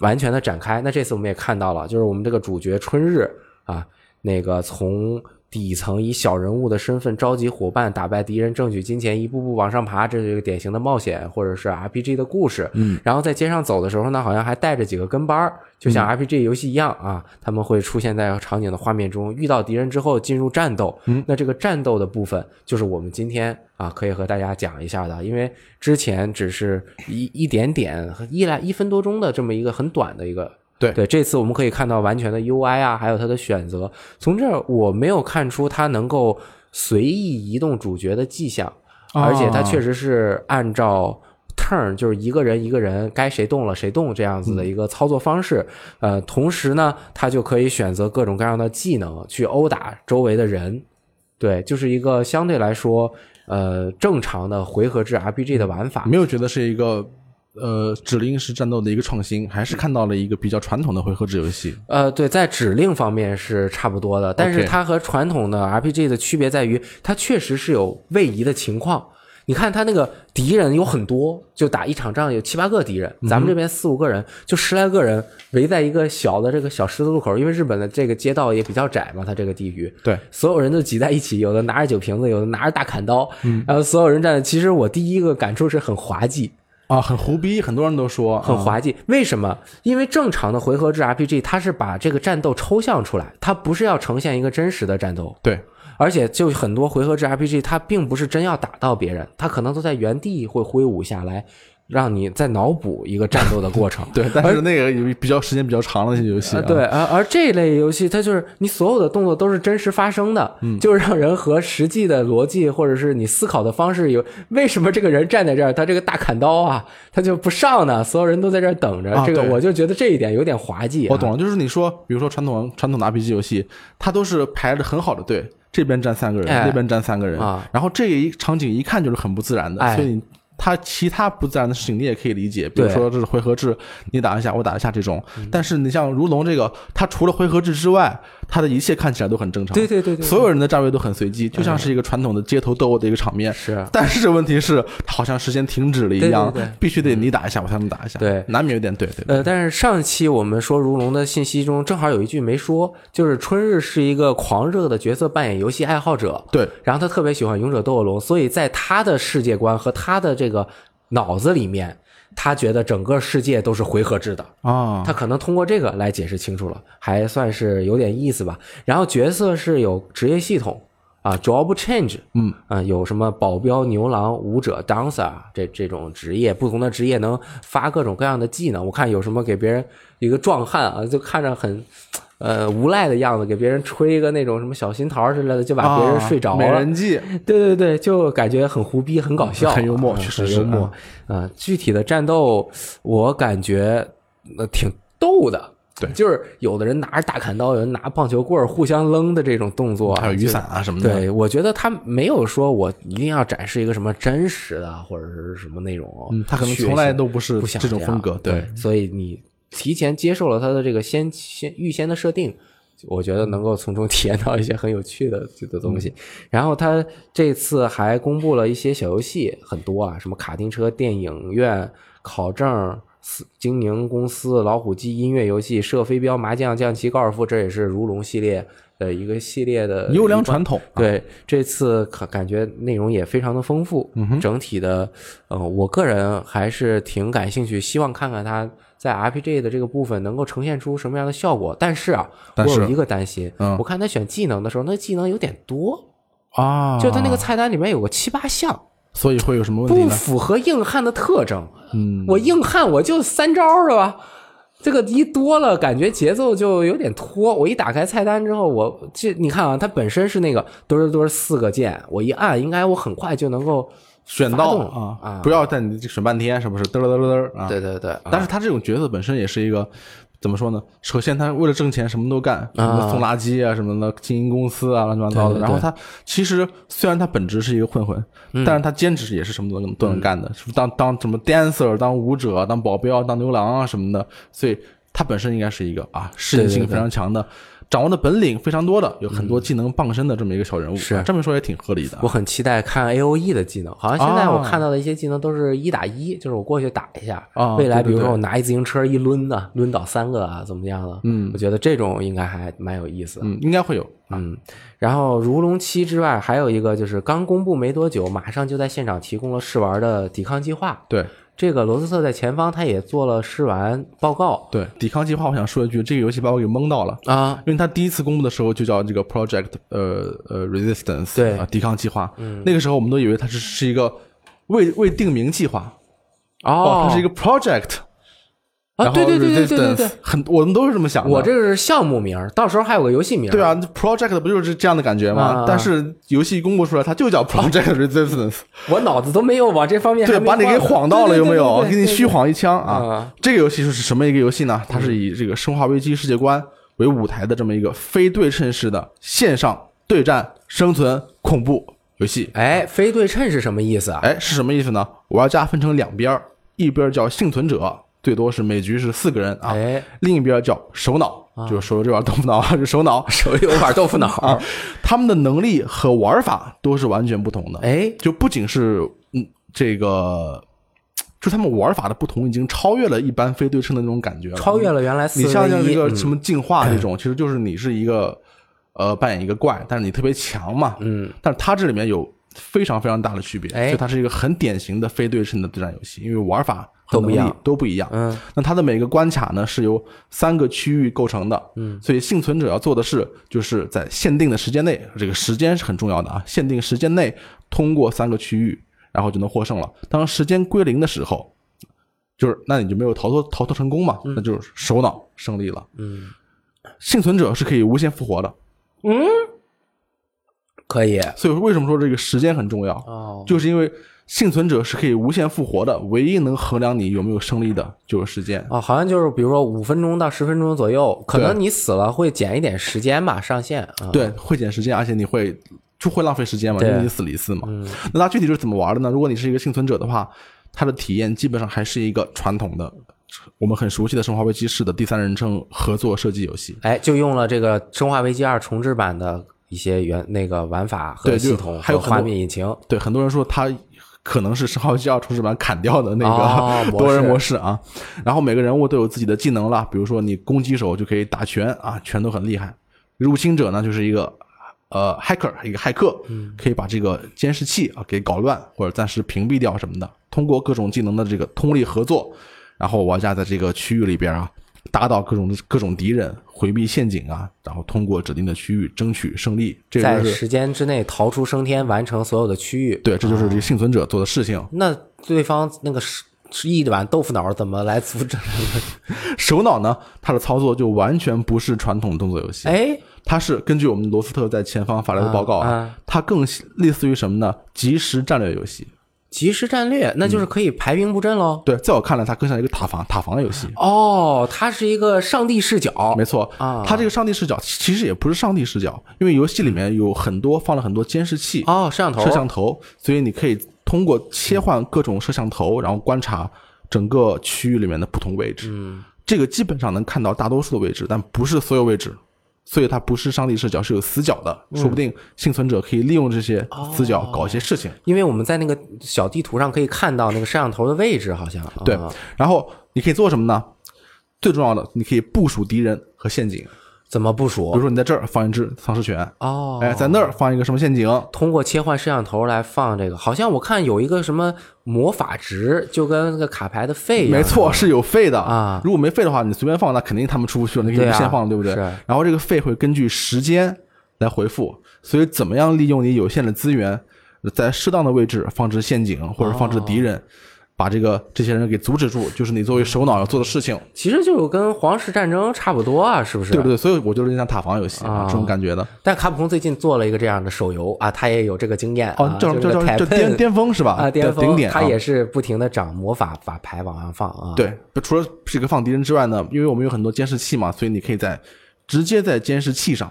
完全的展开，那这次我们也看到了，就是我们这个主角春日啊，那个从底层以小人物的身份召集伙伴，打败敌人，挣取金钱，一步步往上爬，这是一个典型的冒险或者是 RPG 的故事。嗯，然后在街上走的时候呢，好像还带着几个跟班儿，就像 RPG 游戏一样啊，他们会出现在场景的画面中，遇到敌人之后进入战斗。嗯，那这个战斗的部分就是我们今天啊可以和大家讲一下的，因为之前只是一一点点一来一分多钟的这么一个很短的一个对对，这次我们可以看到完全的 UI 啊，还有它的选择。从这儿我没有看出它能够随意移动主角的迹象，啊而且它确实是按照 turn，就是一个人一个人该谁动了谁动这样子的一个操作方式。呃，同时呢，它就可以选择各种各样的技能去殴打周围的人。对，就是一个相对来说呃正常的回合制 RPG 的玩法。没有觉得是一个呃指令式战斗的一个创新，还是看到了一个比较传统的回合制游戏。呃，对，在指令方面是差不多的，但是它和传统的 RPG 的区别在于，它确实是有位移的情况。你看它那个敌人有很多，就打一场仗有七八个敌人，咱们这边四五个人，就十来个人围在一个小的这个小十字路口，因为日本的这个街道也比较窄嘛，它这个地域，对，所有人都挤在一起，有的拿着酒瓶子，有的拿着大砍刀，然后所有人站。其实我第一个感触是很滑稽，啊，很胡逼，很多人都说啊很滑稽。为什么？因为正常的回合制 RPG，它是把这个战斗抽象出来，它不是要呈现一个真实的战斗。对，而且就很多回合制 RPG，它并不是真要打到别人，它可能都在原地会挥舞下来，让你再脑补一个战斗的过程。对，但是那个有比较时间比较长的一些游戏、啊呃，对，而而这类游戏，它就是你所有的动作都是真实发生的，嗯就是让人和实际的逻辑或者是你思考的方式有，为什么这个人站在这儿，他这个大砍刀啊，他就不上呢？所有人都在这儿等着，啊这个我就觉得这一点有点滑稽、啊。我懂了，就是你说，比如说传统传统的 RPG 游戏，它都是排着很好的队，这边站三个人，哎那边站三个人，啊然后这一场景一看就是很不自然的，哎所以你它其他不自然的事情你也可以理解，比如说这是回合制，你打一下我打一下这种，嗯。但是你像如龙这个，它除了回合制之外，它的一切看起来都很正常，对对对对，所有人的站位都很随机，就像是一个传统的街头斗殴的一个场面。是。啊但是问题是，好像时间停止了一样，对对对必须得你打一下我才能打一下，对。难免有点对对对。呃，但是上一期我们说如龙的信息中，正好有一句没说，就是春日是一个狂热的角色扮演游戏爱好者，对，然后他特别喜欢勇者斗恶龙，所以在他的世界观和他的这个脑子里面，他觉得整个世界都是回合制的。啊，他可能通过这个来解释清楚了，还算是有点意思吧。然后角色是有职业系统啊，job change，嗯啊，有什么保镖、牛郎、舞者、dancer 这这种职业，不同的职业能发各种各样的技能。我看有什么给别人一个壮汉啊，就看着很。呃，无赖的样子，给别人吹一个那种什么小心桃之类的，就把别人睡着啊、美了。人计，对对对，就感觉很胡逼，很搞笑，很幽默嗯确实是很幽默。啊、具体的战斗，我感觉呃挺逗的。对就是有的人拿着大砍刀，有人拿棒球棍儿互相扔的这种动作，还有雨伞啊什么的。对，我觉得他没有说我一定要展示一个什么真实的或者是什么那种，嗯，他可能从来都不是这种风格。对，所以你提前接受了他的这个先先预先的设定，我觉得能够从中体验到一些很有趣的的东西。然后他这次还公布了一些小游戏，很多啊，什么卡丁车、电影院、考证、经营公司、老虎机、音乐游戏、射飞镖、麻将、象棋、高尔夫，这也是如龙系列的一个系列的优良传统。对，这次感感觉内容也非常的丰富，整体的，呃，我个人还是挺感兴趣，希望看看它。在 RPG 的这个部分能够呈现出什么样的效果？但是啊，我有一个担心，我看他选技能的时候，那技能有点多啊，就他那个菜单里面有个七八项，所以会有什么问题不符合硬汉的特征。嗯，我硬汉我就三招是吧？这个一多了，感觉节奏就有点拖。我一打开菜单之后，我这你看啊，它本身是那个墩儿墩儿四个键，我一按，应该我很快就能够。选到啊，不要在你选半天，是不是？嘚嘚嘚嘚啊！对对对。但是他这种角色本身也是一个怎么说呢？首先，他为了挣钱什么都干，什么送垃圾啊什么的，经营公司啊乱七八糟的。然后他其实虽然他本职是一个混混，但是他兼职也是什么都能都能干的，当当什么 dancer，当舞者，当保镖，当牛郎啊什么的。所以他本身应该是一个啊适应性非常强的。掌握的本领非常多的，有很多技能傍身的这么一个小人物，是这么说也挺合理的。我很期待看 A O E 的技能，好像现在我看到的一些技能都是一打一，就是我过去打一下。未来比如说我拿一自行车一抡呢，抡倒三个啊，怎么样的？嗯，我觉得这种应该还蛮有意思。嗯，应该会有。嗯，然后如龙七之外，还有一个就是刚公布没多久，马上就在现场提供了试玩的抵抗计划。对。这个罗斯特在前方，他也做了试玩报告。对，抵抗计划，我想说一句，这个游戏把我给蒙到了啊！因为他第一次公布的时候就叫这个 Project 呃呃 Resistance，对啊，抵抗计划。那个时候我们都以为它是是一个未未定名计划，哦，它是一个 Project。啊，对对对对对对对，很我们都是这么想的。我这个是项目名，到时候还有个游戏名。对啊，Project 不就是这样的感觉吗？但是游戏公布出来，它就叫 Project Resistance。我脑子都没有往这方面。对，把你给晃到了，有没有？给你虚晃一枪啊！这个游戏是什么一个游戏呢？它是以这个《生化危机》世界观为舞台的这么一个非对称式的线上对战生存恐怖游戏。哎，非对称是什么意思啊？哎，是什么意思呢？玩家分成两边，一边叫幸存者。最多是每局是四个人啊，另一边叫首脑，就是手里这碗豆腐脑，是首脑，手里有碗豆腐脑 啊。他们的能力和玩法都是完全不同的，哎，就不仅是嗯这个，就他们玩法的不同，已经超越了一般非对称的那种感觉了，超越了原来。你像像这个什么进化这种，其实就是你是一个呃扮演一个怪，但是你特别强嘛，嗯，但是它这里面有非常非常大的区别，所以它是一个很典型的非对称的对战游戏，因为玩法。都不一样，都不一样。嗯，那它的每个关卡呢是由三个区域构成的。嗯，所以幸存者要做的事就是在限定的时间内，这个时间是很重要的啊。限定时间内通过三个区域，然后就能获胜了。当时间归零的时候，就是那你就没有逃脱逃脱成功嘛？那就是首脑胜利了。嗯，幸存者是可以无限复活的。嗯，可以。所以为什么说这个时间很重要？哦，就是因为。幸存者是可以无限复活的，唯一能衡量你有没有胜利的就是时间啊，好像就是比如说五分钟到十分钟左右，可能你死了会减一点时间吧，上限。对，会减时间，而且你会就会浪费时间嘛，因为你死了一次嘛。那它具体是怎么玩的呢？如果你是一个幸存者的话，它的体验基本上还是一个传统的我们很熟悉的《生化危机》式的第三人称合作射击游戏。哎，就用了这个《生化危机二》重置版的一些原那个玩法和系统，还有画面引擎。对，很多人说它。可能是《生化危机二》重置版砍掉的那个 多人模式啊，然后每个人物都有自己的技能了，比如说你攻击手就可以打拳啊，拳都很厉害。入侵者呢就是一个呃 hacker，一个骇客，可以把这个监视器啊给搞乱或者暂时屏蔽掉什么的。通过各种技能的这个通力合作，然后玩家在这个区域里边啊。打倒各种各种敌人，回避陷阱啊，然后通过指定的区域争取胜利。在时间之内逃出升天，完成所有的区域。对，这就是这个幸存者做的事情。那对方那个是是一碗豆腐脑，怎么来阻止？首脑呢？他的操作就完全不是传统动作游戏。哎，他是根据我们罗斯特在前方发来的报告啊，它更类似于什么呢？即时战略游戏。即时战略，那就是可以排兵布阵喽。对，在我看来，它更像一个塔防塔防游戏。哦，它是一个上帝视角。没错啊，它这个上帝视角其实也不是上帝视角，因为游戏里面有很多放了很多监视器哦，摄像头，摄像头，所以你可以通过切换各种摄像头，然后观察整个区域里面的不同位置。嗯，这个基本上能看到大多数的位置，但不是所有位置。所以它不是上帝视角，是有死角的，说不定幸存者可以利用这些死角搞一些事情。因为我们在那个小地图上可以看到那个摄像头的位置，好像对啊然后你可以做什么呢？最重要的，你可以部署敌人和陷阱。怎么部署？比如？说你在这儿放一只丧尸犬，哦，哎，在那儿放一个什么陷阱，通过切换摄像头来放这个，好像我看有一个什么魔法值，就跟那个卡牌的费一样。没错，是有费的。啊。如果没费的话，你随便放，那肯定他们出不去了，你可以对啊无限放，对不对？是。然后这个费会根据时间来回复，所以怎么样利用你有限的资源，在适当的位置放置陷阱或者放置敌人，把这个这些人给阻止住，就是你作为首脑要做的事情，其实就跟皇室战争差不多啊，是不是？对不对？所以我就是像塔防游戏啊这种感觉的。但卡普空最近做了一个这样的手游啊，他也有这个经验啊，，哦叫叫就叫叫巅巅峰是吧？啊，巅峰顶峰，点啊他也是不停的涨魔法法牌往上放啊。，对，除了这个放敌人之外呢，因为我们有很多监视器嘛，所以你可以在直接在监视器上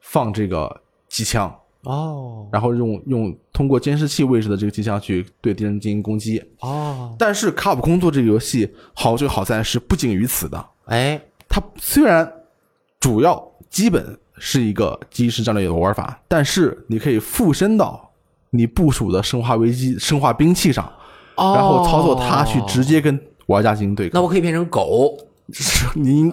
放这个机枪，哦然后用用通过监视器位置的这个机枪去对敌人进行攻击。哦，但是卡普空做这个游戏好就好在是不仅于此的，哎，它虽然主要基本是一个即时战略的玩法，但是你可以附身到你部署的生化危机、生化兵器上，哦然后操作它去直接跟玩家进行对抗。那我可以变成狗你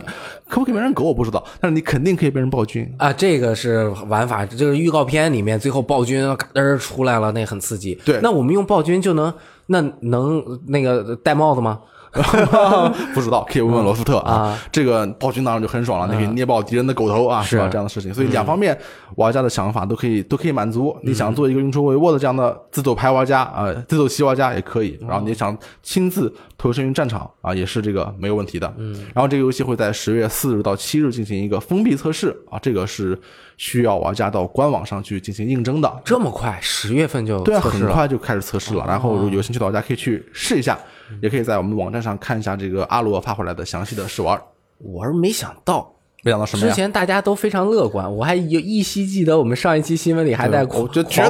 可不可以变成狗我不知道，但是你肯定可以变成暴君。啊，这个是玩法，就是预告片里面最后暴君嘎噔出来了，那很刺激。对那我们用暴君就能那能那个戴帽子吗？不知道，可以问问罗斯特啊。这个暴君当然就很爽了，你可以捏爆敌人的狗头啊，是吧？这样的事情，所以两方面玩家的想法都可以都可以满足。你想做一个运筹帷幄的这样的自走牌玩家啊，自走棋玩家也可以。然后你想亲自投身于战场啊，也是这个没有问题的。嗯。然后这个游戏会在十月四日到七日进行一个封闭测试啊，这个是需要玩家到官网上去进行应征的。这么快，十月份就对啊，很。快就开始测试了。然后有兴趣的玩家可以去试一下，也可以在我们网站上看一下这个阿罗发回来的详细的试玩。我是没想到，没想到什么呀？之前大家都非常乐观，我还有依稀记得我们上一期新闻里还在狂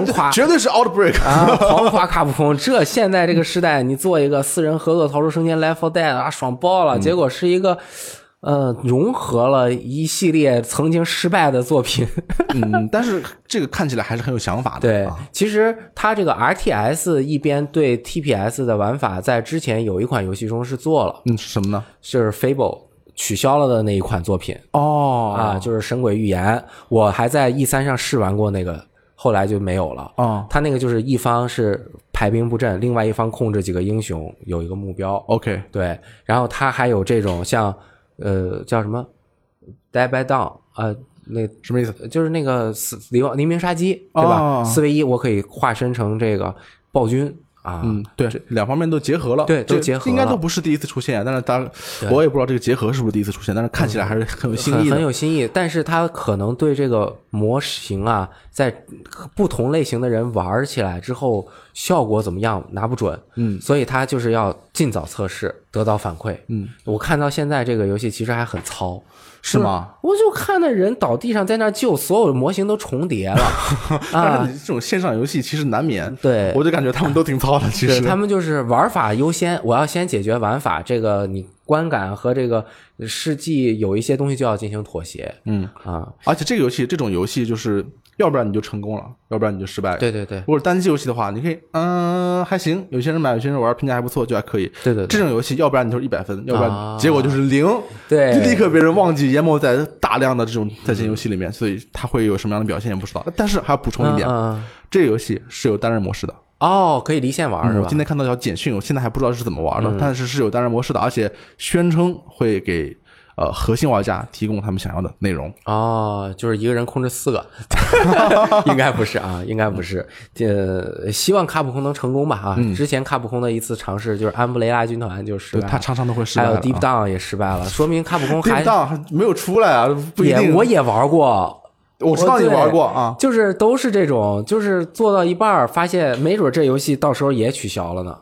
夸绝对是 Outbreak 啊，狂夸卡普空。这现在这个时代，你做一个四人合作逃出生天 Left 4 Dead 啊，爽爆了！结果是一个。呃，融合了一系列曾经失败的作品。嗯，但是这个看起来还是很有想法的。对啊，其实它这个 RTS 一边对 TPS 的玩法，在之前有一款游戏中是做了，嗯，是什么呢？就是 Fable 取消了的那一款作品哦啊，就是《神鬼预言》，我还在 E 三上试玩过那个，后来就没有了。哦它那个就是一方是排兵布阵，另外一方控制几个英雄，有一个目标。，OK，对，然后它还有这种像呃叫什么 Die by Dawn 啊、那什么意思？就是那个死黎黎明杀机对吧？哦四 v 一我可以化身成这个暴君啊，嗯，对，两方面都结合了，对都结合应该都不是第一次出现，但是当我也不知道这个结合是不是第一次出现，但是看起来还是很有新很意的。很有新意，但是它可能对这个模型啊，在不同类型的人玩起来之后，效果怎么样拿不准，嗯，所以它就是要尽早测试，得到反馈。嗯，我看到现在这个游戏其实还很糙，是吗？我就看那人倒地上在那救，所有的模型都重叠了 但啊是。你这种线上游戏其实难免，对我就感觉他们都挺糙的。其实他们就是玩法优先，我要先解决玩法，这个你观感和这个世纪有一些东西就要进行妥协嗯，啊。而且这个游戏这种游戏就是，要不然你就成功了，要不然你就失败了。对对对如果是单机游戏的话，你可以，嗯，还行，有些人买，有些人玩，评价还不错，就还可以。对对对这种游戏，要不然你就是一百分，要不啊然结果就是零，对就立刻被人忘记，淹没在大量的这种在线游戏里面，所以它会有什么样的表现也不知道。但是还要补充一点，这个游戏是有单人模式的。哦，可以离线玩是吧？嗯嗯我今天看到条简讯，我现在还不知道是怎么玩的，但是是有单人模式的，而且宣称会给呃核心玩家提供他们想要的内容。哦，就是一个人控制四个，应该不是啊，应该不是。呃，希望卡普空能成功吧啊！之前卡普空的一次尝试就是安布雷拉军团就失败了，他常常都会失败还有。Deep Down 也失败了，说明卡普空还 Deep Down 没有出来啊，不一也。我也玩过，我知道你对玩过啊，就是都是这种，就是做到一半儿发现没准这游戏到时候也取消了呢。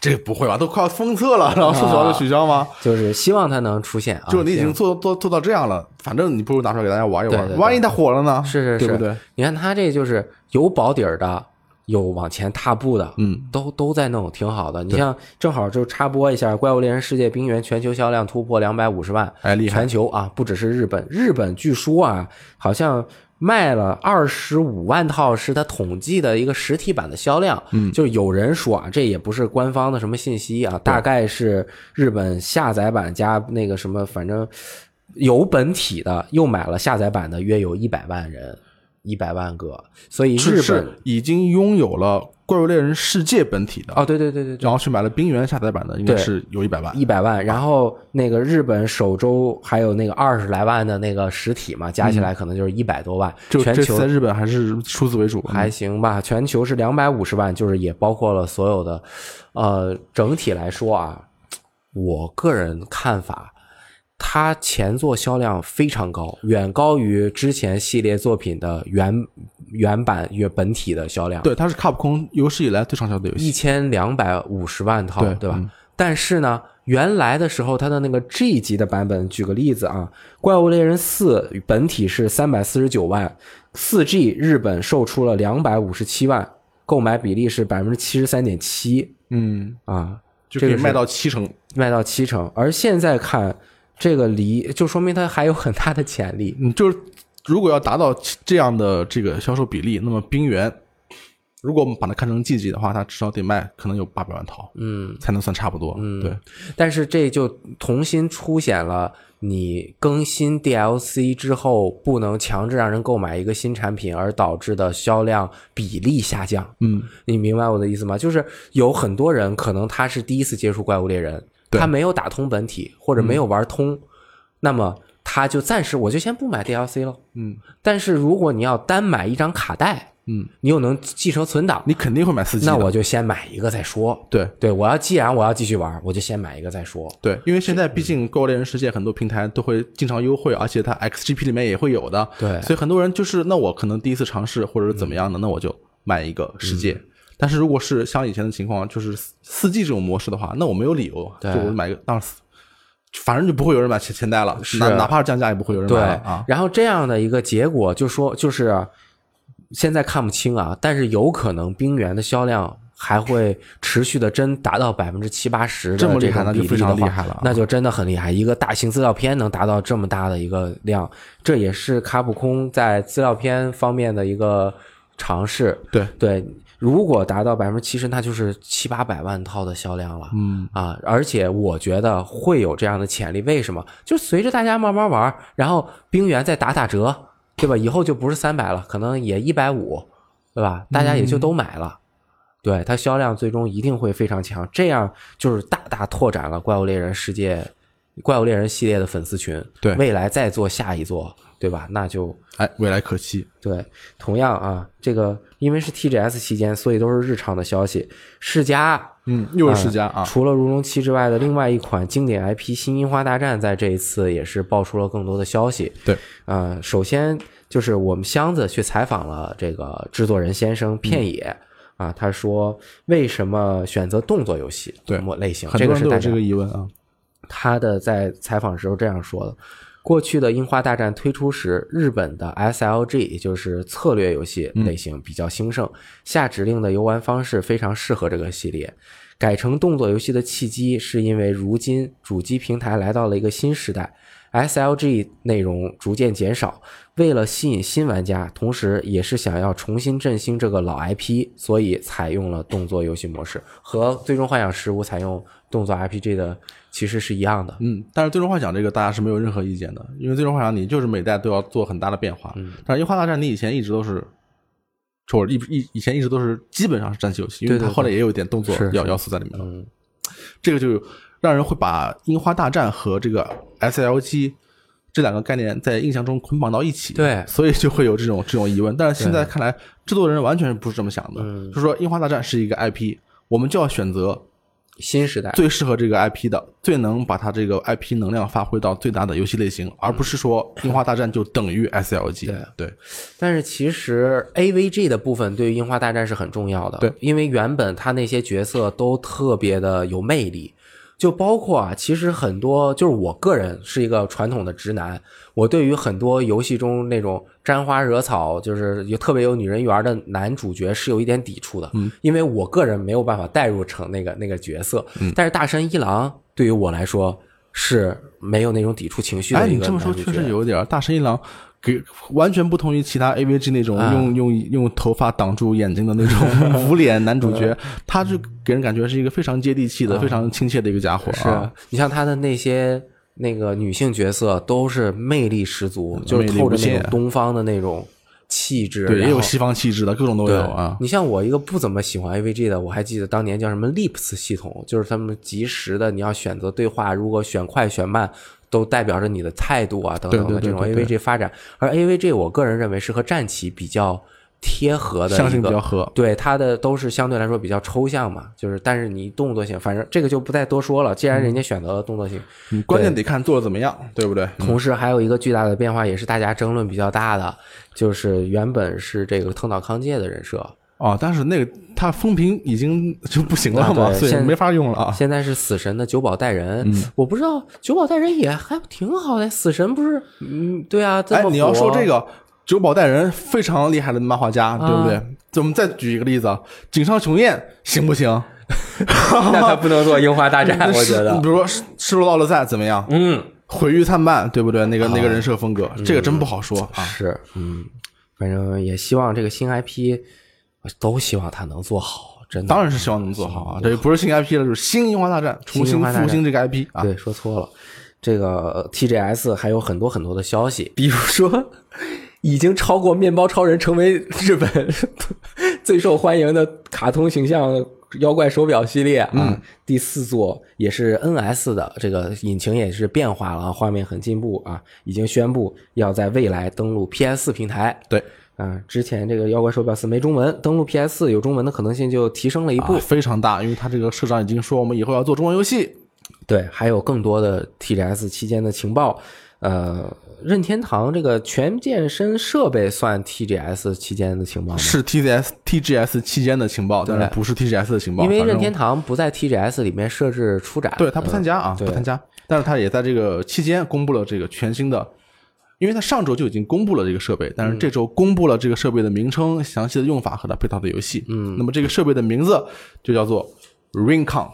这不会吧？都快要封测了，然后说取消就取消吗？就是希望它能出现啊，就你已经做做做到这样了，反正你不如拿出来给大家玩一玩，对对对万一它火了呢？是是是，对不对？你看它这就是有保底儿的，有往前踏步的，嗯，都都在弄，挺好的。你像正好就插播一下，《怪物猎人世界：冰原》全球销量突破两百五十万，哎，厉害全，球啊，不只是日本，日本据说啊，好像卖了二十五万套，是它统计的一个实体版的销量。嗯就是有人说啊，这也不是官方的什么信息啊，大概是日本下载版加那个什么，反正有本体的，又买了下载版的，约有一百万人，一百万个。所以日本已经拥有了《怪物猎人世界》本体的，哦，对对对对对。然后去买了冰原下载版的，应该是有一百万。一百万，然后那个日本首周还有那个二十来万的那个实体嘛，加起来可能就是一百多万。就全球在日本还是数字为主，还行吧，全球是两百五十万，就是也包括了所有的，呃，整体来说啊，我个人看法，它前作销量非常高，远高于之前系列作品的原原版原本体的销量，对，它是卡普空有史以来最畅销的游戏一戏。千两百五十万套，对吧？嗯但是呢，原来的时候它的那个 G 级的版本，举个例子啊，《怪物猎人四》本体是三百四十九万，四 G 日本售出了两百五十七万，购买比例是百分之七十三点七嗯，啊，就可以这个卖到七成。卖到七成。而现在看这个离，就说明它还有很大的潜力。嗯，就是如果要达到这样的这个销售比例，那么冰原，如果我们把它看成 GG 的话，它至少得卖可能有八百万套，嗯，才能算差不多。嗯，对，但是这就重新凸显了你更新 DLC 之后不能强制让人购买一个新产品而导致的销量比例下降。嗯，你明白我的意思吗？就是有很多人可能他是第一次接触怪物猎人，对他没有打通本体或者没有玩通，那么他就暂时我就先不买 DLC 了。嗯，但是如果你要单买一张卡带，嗯，你又能继承存档，你肯定会买四 G。那我就先买一个再说。对对，我要既然我要继续玩，我就先买一个再说。对，因为现在毕竟《怪物猎人世界》很多平台都会经常优惠，而且它 XGP 里面也会有的。对所以很多人就是那我可能第一次尝试或者是怎么样的，那我就买一个世界。但是如果是像以前的情况，就是四 G 这种模式的话，那我没有理由，对就我买一个当时。反正就不会有人买钱钱袋了，是哪哪怕是降价也不会有人买了啊。然后这样的一个结果，就说就是现在看不清啊，但是有可能冰原的销量还会持续的真达到百分之七八十的这么厉害那就非常厉害了啊那就真的很厉害。一个大型资料片能达到这么大的一个量，这也是卡普空在资料片方面的一个尝试。对对，如果达到百分之七十，那就是七八百万套的销量了。嗯啊，而且我觉得会有这样的潜力。为什么？就随着大家慢慢玩，然后冰原再打打折，对吧？以后就不是三百了，可能也一百五，对吧？大家也就都买了。对它销量最终一定会非常强，这样就是大大拓展了怪物猎人世界、怪物猎人系列的粉丝群。对未来再做下一座，对吧？那就哎，未来可期。对，同样啊，这个因为是 TGS 期间，所以都是日常的消息。世嘉嗯，又是世嘉啊，除了《如龙七》之外的另外一款经典 IP《新樱花大战》，在这一次也是爆出了更多的消息。对，啊、首先就是我们箱子去采访了这个制作人先生片野。啊，他说为什么选择动作游戏对模类型？很这个是大家这个疑问啊。他的在采访时候这样说的：过去的《樱花大战》推出时，日本的 SLG 也就是策略游戏类型比较兴盛，下指令的游玩方式非常适合这个系列。改成动作游戏的契机，是因为如今主机平台来到了一个新时代，SLG 内容逐渐减少。为了吸引新玩家，同时也是想要重新振兴这个老 IP，所以采用了动作游戏模式，和《最终幻想十五》采用动作 RPG 的其实是一样的。嗯，但是最终幻想这个大家是没有任何意见的，因为最终幻想你就是每代都要做很大的变化。嗯但是樱花大战你以前一直都是，或者一一以前一直都是基本上是战棋游戏，因为它后来也有一点动作是是要要素在里面了。嗯，这个就让人会把樱花大战和这个 SLG 这两个概念在印象中捆绑到一起，对所以就会有这种这种疑问。但是现在看来，制作人完全不是这么想的，嗯就是说樱花大战是一个 IP，我们就要选择新时代。最适合这个 IP 的，最能把它这个 IP 能量发挥到最大的游戏类型，而不是说樱花大战就等于 SLG。对对但是其实 AVG 的部分对于樱花大战是很重要的，对，因为原本它那些角色都特别的有魅力，就包括啊，其实很多就是我个人是一个传统的直男，我对于很多游戏中那种沾花惹草，就是有特别有女人缘的男主角是有一点抵触的，嗯，因为我个人没有办法代入成那个那个角色，嗯但是大山一郎对于我来说是没有那种抵触情绪的哎，一个你这么说确实有点儿。大神一郎给完全不同于其他 AVG 那种啊。用、用用头发挡住眼睛的那种 捂脸男主角，他就给人感觉是一个非常接地气的、啊非常亲切的一个家伙是。啊。你像他的那些那个女性角色都是魅力十足，就是透着那种东方的那种气质，对，也有西方气质的，各种都有啊。你像我一个不怎么喜欢 AVG 的，我还记得当年叫什么 Lips 系统，就是他们及时的，你要选择对话，如果选快选慢，都代表着你的态度啊等等的这种 AVG 发展。而 AVG 我个人认为是和战旗比较贴合的相性一个。比较合，对它的都是相对来说比较抽象嘛，就是但是你动作性，反正这个就不再多说了。既然人家选择了动作性，嗯，关键得看做的怎么样，对不对？同时还有一个巨大的变化，也是大家争论比较大的，就是原本是这个藤岛康介的人设，哦，但是那个他风评已经就不行了啊嘛，所以没法用了啊。现在是死神的九保带人，嗯我不知道九保带人也还挺好的。死神不是，嗯，对啊，哎你要说这，个九保带人非常厉害的漫画家，对不对啊？我们再举一个例子啊，井上雄彦行不行？那他不能做樱花大战，我觉得你得，比如说《失落奥德赛》怎么样？嗯，毁誉参半，对不对？那个那个人设风格，这个真不好说啊。是，嗯，反正也希望这个新 IP 都希望他能做好，真的。当然是希望能做好啊，这不是新 IP 了，就是新樱花大战，重新复兴这个 IP 啊。对，说错了。这个 TGS 还有很多很多的消息，比如说已经超过面包超人成为日本最受欢迎的卡通形象妖怪手表系列啊，嗯第四座也是 NS 的，这个引擎也是变化了啊，画面很进步啊，已经宣布要在未来登陆 PS 4平台。对啊，之前这个妖怪手表四没中文，登录 PS 4有中文的可能性就提升了一步。啊，非常大，因为他这个社长已经说我们以后要做中文游戏。对，还有更多的 TGS 期间的情报。呃，任天堂这个全健身设备算 TGS 期间的情报吗？是 TGS TGS 期间的情报，但是不是 TGS 的情报。因为任天堂不在 TGS 里面设置出展，对他不参加啊，对不参加。但是他也在这个期间公布了这个全新的，因为它上周就已经公布了这个设备，但是这周公布了这个设备的名称、详细的用法和它配套的游戏。嗯，那么这个设备的名字就叫做 Ringcon。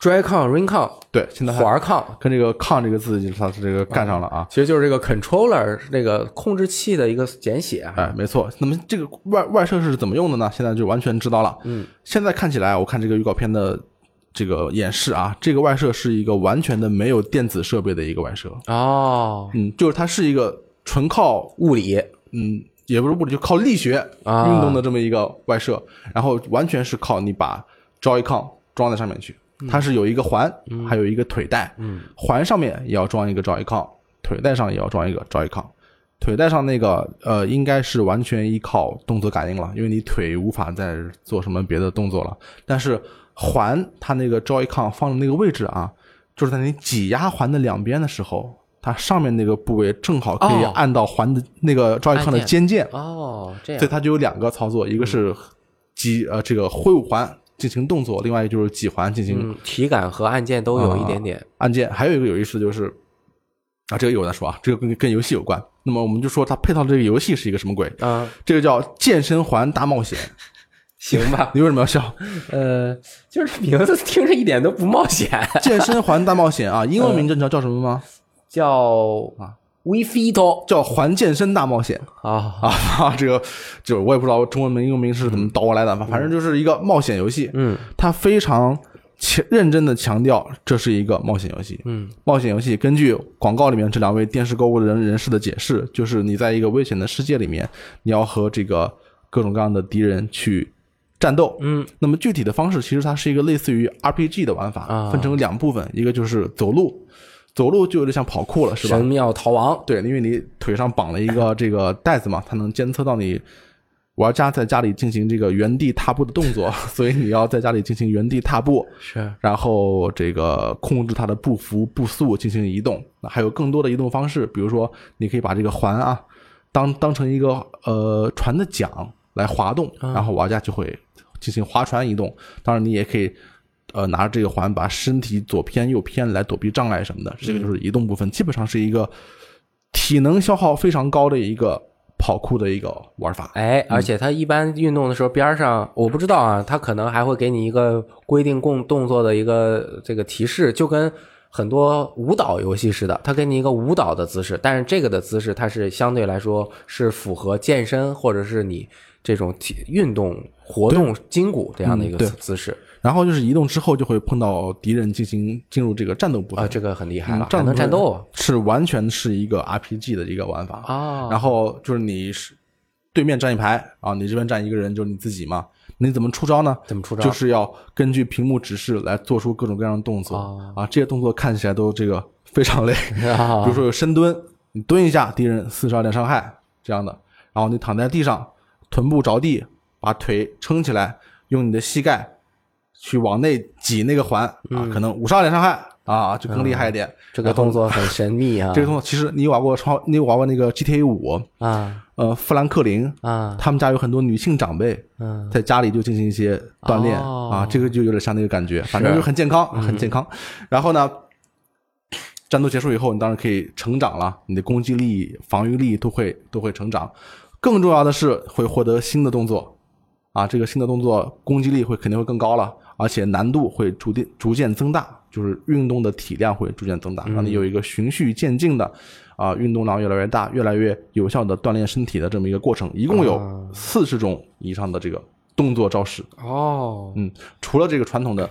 Drycon Ringcon，、对，现在它环 Con，跟这个 con 这个字就是它是这个干上了啊。其实就是这个 controller 那个控制器的一个简写啊。哎，没错。那么这个外外设是怎么用的呢？现在就完全知道了。嗯，现在看起来，我看这个预告片的这个演示啊，这个外设是一个完全的没有电子设备的一个外设。哦，嗯，就是它是一个纯靠物理嗯，也不是物理，就靠力学啊运动的这么一个外设，然后完全是靠你把 Joy-Con 装在上面去。它是有一个环，还有一个腿带，嗯，环上面也要装一个 Joy-Con，腿带上也要装一个 Joy-Con。腿带上那个呃，应该是完全依靠动作感应了，因为你腿无法再做什么别的动作了。但是环它那个 Joy-Con 放的那个位置啊，就是在你挤压环的两边的时候，它上面那个部位正好可以哦按到环的那个 Joy-Con 的按尖键，哦，这样所以它就有两个操作，一个是挤呃这个挥舞环进行动作，另外一个就是挤环进行嗯，体感和按键都有一点点。按键。还有一个有意思的就是啊，这个一会儿再说啊，这个跟跟游戏有关。那么我们就说它配套的这个游戏是一个什么鬼？啊，这个叫健身环大冒险。行吧，你为什么要笑？呃，就是名字听着一点都不冒险，健身环大冒险啊，英文名字你知道叫什么吗？叫啊 We Fit 叫环健身大冒险啊，啊。这个就我也不知道中文名、英文名是怎么倒过来的，反正就是一个冒险游戏。嗯它非常强认真的强调这是一个冒险游戏。嗯冒险游戏根据广告里面这两位电视购物人人士的解释，就是你在一个危险的世界里面，你要和这个各种各样的敌人去战斗。嗯那么具体的方式，其实它是一个类似于 RPG 的玩法，啊分成两部分，一个就是走路，走路就有点像跑酷了，是吧神？庙逃亡，对，因为你腿上绑了一个这个带子嘛，它能监测到你玩家在家里进行这个原地踏步的动作，所以你要在家里进行原地踏步，是然后这个控制它的步幅、步速进行移动。那还有更多的移动方式，比如说你可以把这个环啊当当成一个呃船的桨来滑动，然后玩家就会进行划船移动。当然，你也可以呃拿着这个环把身体左偏右偏来躲避障碍什么的，这个就是移动部分，基本上是一个体能消耗非常高的一个跑酷的一个玩法。哎，而且它一般运动的时候边儿上，我不知道啊，它可能还会给你一个规定动动作的一个这个提示，就跟很多舞蹈游戏似的，它给你一个舞蹈的姿势，但是这个的姿势它是相对来说是符合健身或者是你这种体运动活动筋骨这样的一个姿势然后就是移动之后就会碰到敌人进行进入这个战斗部分啊，这个很厉害嗯了，还能战斗啊是完全是一个 RPG 的一个玩法。啊！然后就是你是对面站一排啊，你这边站一个人，就是你自己嘛。你怎么出招呢？怎么出招？就是要根据屏幕指示来做出各种各样的动作、哦啊，这些动作看起来都这个非常累。啊 比如说有深蹲，你蹲一下，敌人四十二点伤害这样的，然后你躺在地上，臀部着地，把腿撑起来，用你的膝盖去往内挤那个环啊，可能五十二点伤害啊，就更厉害一点。这个动作很神秘啊！这个动作其实你玩过超，你玩过那个 GTA 五，啊。呃，富兰克林啊。他们家有很多女性长辈，嗯。在家里就进行一些锻炼、哦。啊，这个就有点像那个感觉，反正就很健康，嗯。很健康。然后呢，战斗结束以后，你当然可以成长了，你的攻击力、防御力都会都会成长。更重要的是会获得新的动作啊，这个新的动作攻击力会肯定会更高了，而且难度会逐渐逐渐增大，就是运动的体量会逐渐增大，让你有一个循序渐进的啊运动量越来越大、越来越有效的锻炼身体的这么一个过程。一共有啊四十种以上的这个动作招式，哦嗯，除了这个传统的。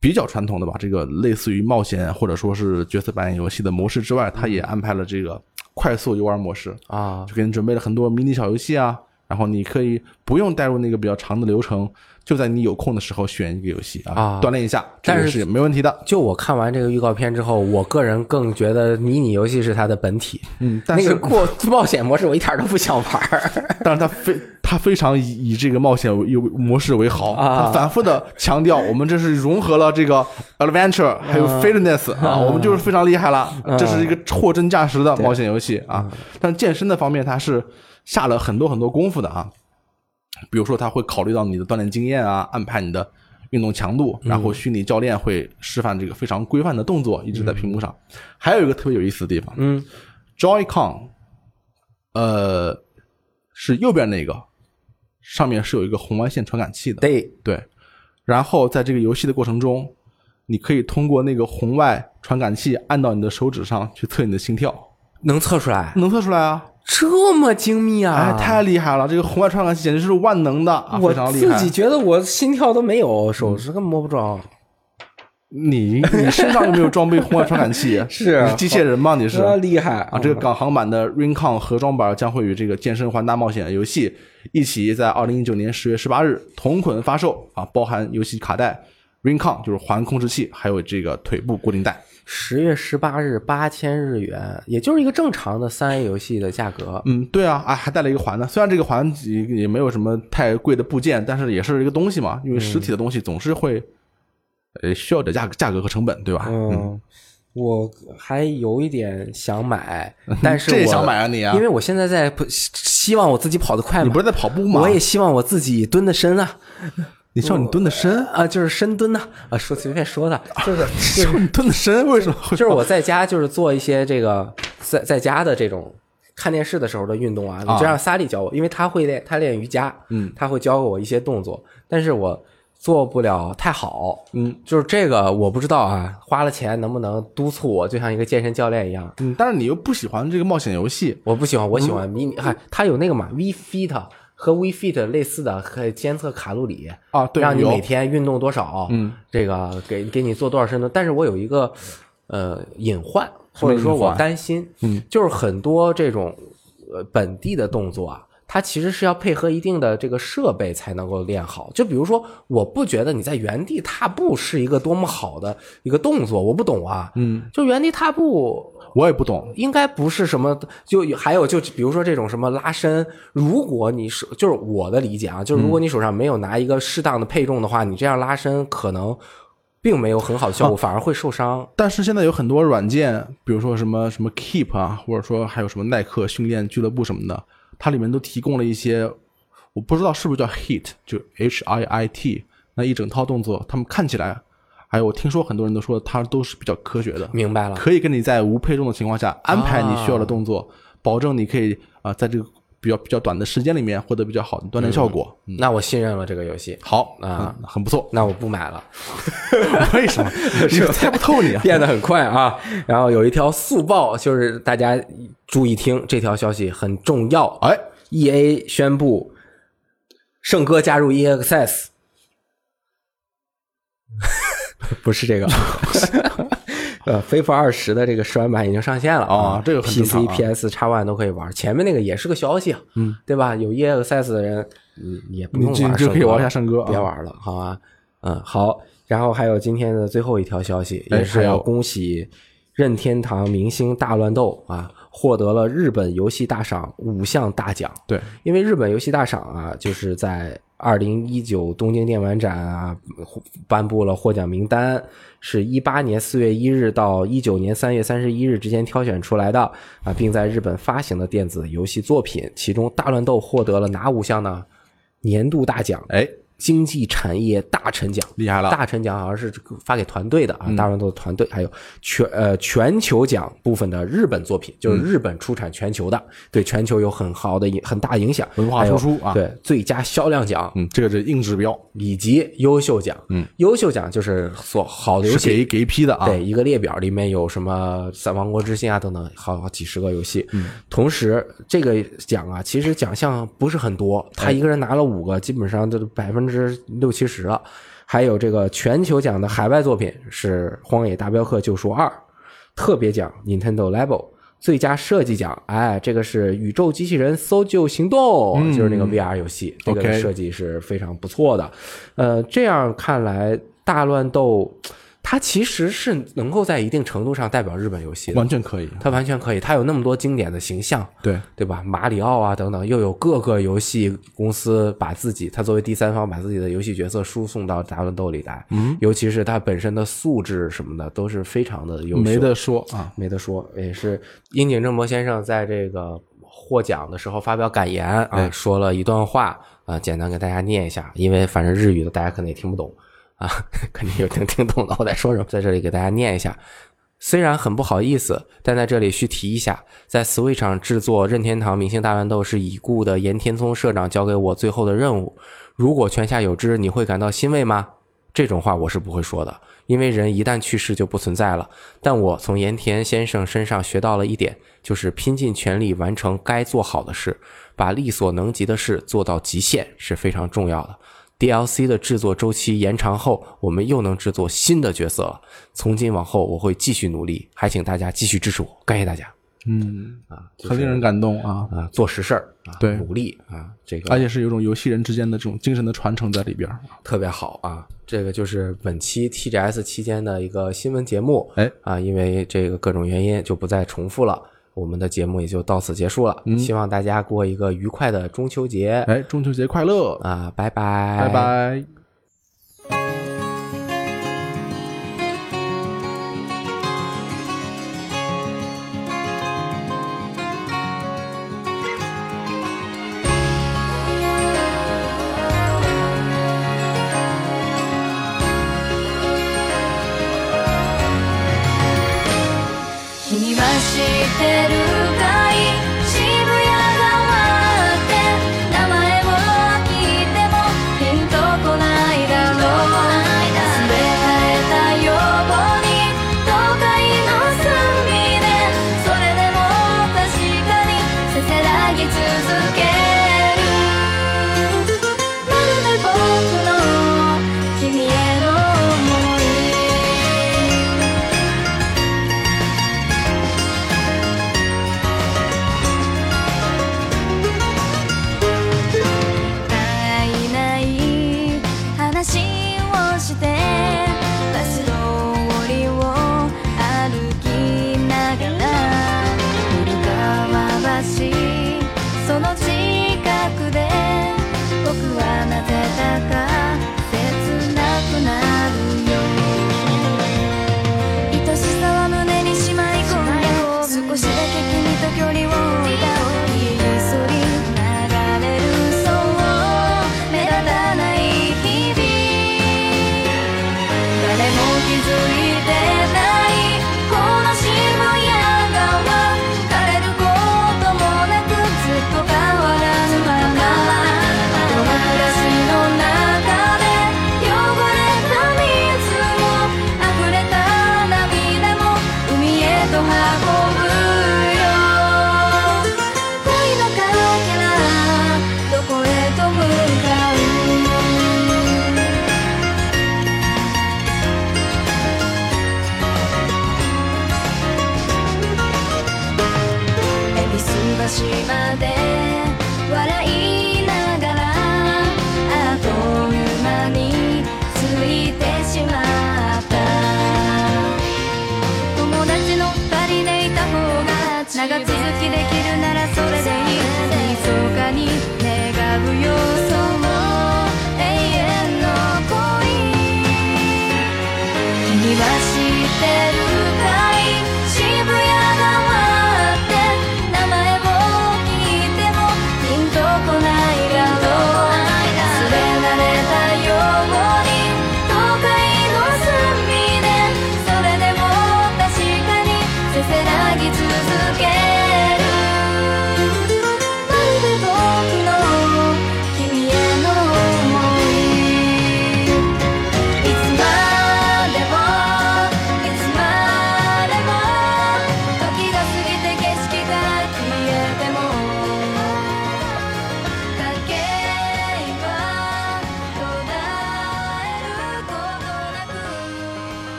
比较传统的吧，这个类似于冒险或者说是角色扮演游戏的模式之外，它也安排了这个快速游玩模式，啊就给你准备了很多迷你小游戏啊，然后你可以不用带入那个比较长的流程，就在你有空的时候选一个游戏啊，啊锻炼一下，这个是没问题的。就我看完这个预告片之后，我个人更觉得迷你游戏是它的本体。嗯，但是、那个过冒险模式我一点都不想玩儿。但是它非它非常以以这个冒险为模式为豪，啊它反复的强调我们这是融合了这个 adventure 还有 fitness 啊，我们就是非常厉害了，这是一个货真价实的冒险游戏啊。但健身的方面，它是下了很多很多功夫的啊。比如说，他会考虑到你的锻炼经验啊，安排你的运动强度，然后虚拟教练会示范这个非常规范的动作，一直在屏幕上。还有一个特别有意思的地方嗯，Joy-Con，呃，是右边那个，上面是有一个红外线传感器的，对，对。然后在这个游戏的过程中，你可以通过那个红外传感器按到你的手指上去测你的心跳，能测出来，能测出来啊！这么精密啊！哎，太厉害了！这个红外传感器简直是万能的啊，我非常厉害。自己觉得我心跳都没有，手指根本摸不着。你你身上有没有装备红外传感器？是你机械人吗？你是这厉害啊！这个港行版的 RainCon 盒装版将会与这个健身环大冒险游戏一起在二零一九年十月十八日同捆发售啊，包含游戏卡带、RainCon 就是环控制器，还有这个腿部固定带。十月十八日八千日元，也就是一个正常的三 A 游戏的价格。嗯，对啊，啊还带了一个环呢。虽然这个环也也没有什么太贵的部件，但是也是一个东西嘛，因为实体的东西总是会呃需要点价格价格和成本，对吧？嗯，我还有一点想买，但是这想买啊你啊因为我现在在希希望我自己跑得快嘛，你不是在跑步吗？我也希望我自己蹲得深啊你希望你蹲的深，啊，就是深蹲呐啊，说随便说的，就是你蹲的深，为什么？会？就是我在家就是做一些这个在在家的这种看电视的时候的运动啊，你就让萨利教我，因为他会练，他练瑜伽，嗯，他会教我一些动作，但是我做不了太好，嗯，就是这个我不知道啊，花了钱能不能督促我，就像一个健身教练一样。嗯，但是你又不喜欢这个冒险游戏，我不喜欢，我喜欢迷你，嗨，它有那个嘛 V Fit 和 We Fit 类似的，可以监测卡路里啊对让你每天运动多少，嗯，这个给给你做多少深蹲。但是我有一个呃隐患，或者说我担心，嗯，就是很多这种呃本地的动作啊。它其实是要配合一定的这个设备才能够练好，就比如说，我不觉得你在原地踏步是一个多么好的一个动作，我不懂啊，嗯，就原地踏步，我也不懂。应该不是什么，就还有就比如说这种什么拉伸，如果你手就是我的理解啊，就是如果你手上没有拿一个适当的配重的话，你这样拉伸可能并没有很好的效果，反而会受伤。但是现在有很多软件，比如说什么什么 Keep 啊，或者说还有什么耐克训练俱乐部什么的，它里面都提供了一些，我不知道是不是叫 HIT，就 H I I T 那一整套动作，他们看起来，还有我听说很多人都说它都是比较科学的，明白了。可以跟你在无配重的情况下安排你需要的动作，保证你可以啊、在这个比较比较短的时间里面获得比较好的锻炼效果。嗯，那我信任了这个游戏，好啊嗯很不错。那我不买了。为什么？是猜不透你啊？变得很快啊。然后有一条速报，就是大家注意听，这条消息很重要。哎，E A 宣布圣哥加入 EA Access，不是这个。呃，飞 a 二十的这个试玩版已经上线了哦这个 PC PS、X One 都可以玩。前面那个也是个消息，嗯，对吧？有 EA Access 的人，你也不用你就玩就可以玩一下圣歌啊别玩了，好吧？嗯，好。然后还有今天的最后一条消息，哎也是要恭喜任天堂明星大乱斗啊，获得了日本游戏大赏五项大奖。对，因为日本游戏大赏啊，就是在二零一九东京电玩展啊，颁布了获奖名单，是一八年四月一日到一九年三月三十一日之间挑选出来的啊，并在日本发行的电子游戏作品，其中大乱斗获得了哪五项呢？年度大奖，哎，经济产业大臣奖。厉害了！大臣奖好像是这个发给团队的啊，大乱斗的团队，还有全呃全球奖部分的日本作品，就是日本出产全球的，对全球有很好的影很大影响，文化输出啊对最佳销量奖嗯，这个是硬指标，以及优秀奖，嗯，优秀奖就是所好的游戏。是给给一批的啊。对，一个列表里面有什么《三王国之心》啊等等，好好几十个游戏。嗯，同时这个奖啊，其实奖项不是很多，他一个人拿了五个，基本上都百分之六七十了。还有这个全球奖的海外作品是《荒野大镖客：救赎二》，特别奖 Nintendo Level。最佳设计奖，哎，这个是《宇宙机器人搜救行动》，就是那个 VR 游戏，这个设计是非常不错的。呃，这样看来，大乱斗它其实是能够在一定程度上代表日本游戏的，完全可以。它完全可以，它有那么多经典的形象，对，对吧？马里奥啊等等，又有各个游戏公司把自己，它作为第三方把自己的游戏角色输送到大乱斗里来，嗯，尤其是它本身的素质什么的都是非常的优秀，没得说啊。没得说，也是樱井正博先生在这个获奖的时候发表感言啊，哎说了一段话啊，简单给大家念一下，因为反正日语的大家可能也听不懂啊，肯定有能听懂的，我在说什么，在这里给大家念一下。虽然很不好意思，但在这里需提一下，在 Switch 上制作任天堂明星大乱斗是已故的岩田聪社长交给我最后的任务。如果泉下有知，你会感到欣慰吗？这种话我是不会说的，因为人一旦去世就不存在了。但我从盐田先生身上学到了一点，就是拼尽全力完成该做好的事，把力所能及的事做到极限是非常重要的。DLC 的制作周期延长后，我们又能制作新的角色了。从今往后，我会继续努力，还请大家继续支持我，感谢大家嗯，啊！就是很令人感动啊，啊，做实事儿啊，对努力啊，这个而且是有种游戏人之间的这种精神的传承在里边儿。特别好啊！这个就是本期 TGS 期间的一个新闻节目。哎啊，因为这个各种原因就不再重复了，我们的节目也就到此结束了。希望大家过一个愉快的中秋节哎，中秋节快乐，啊！拜拜，拜拜。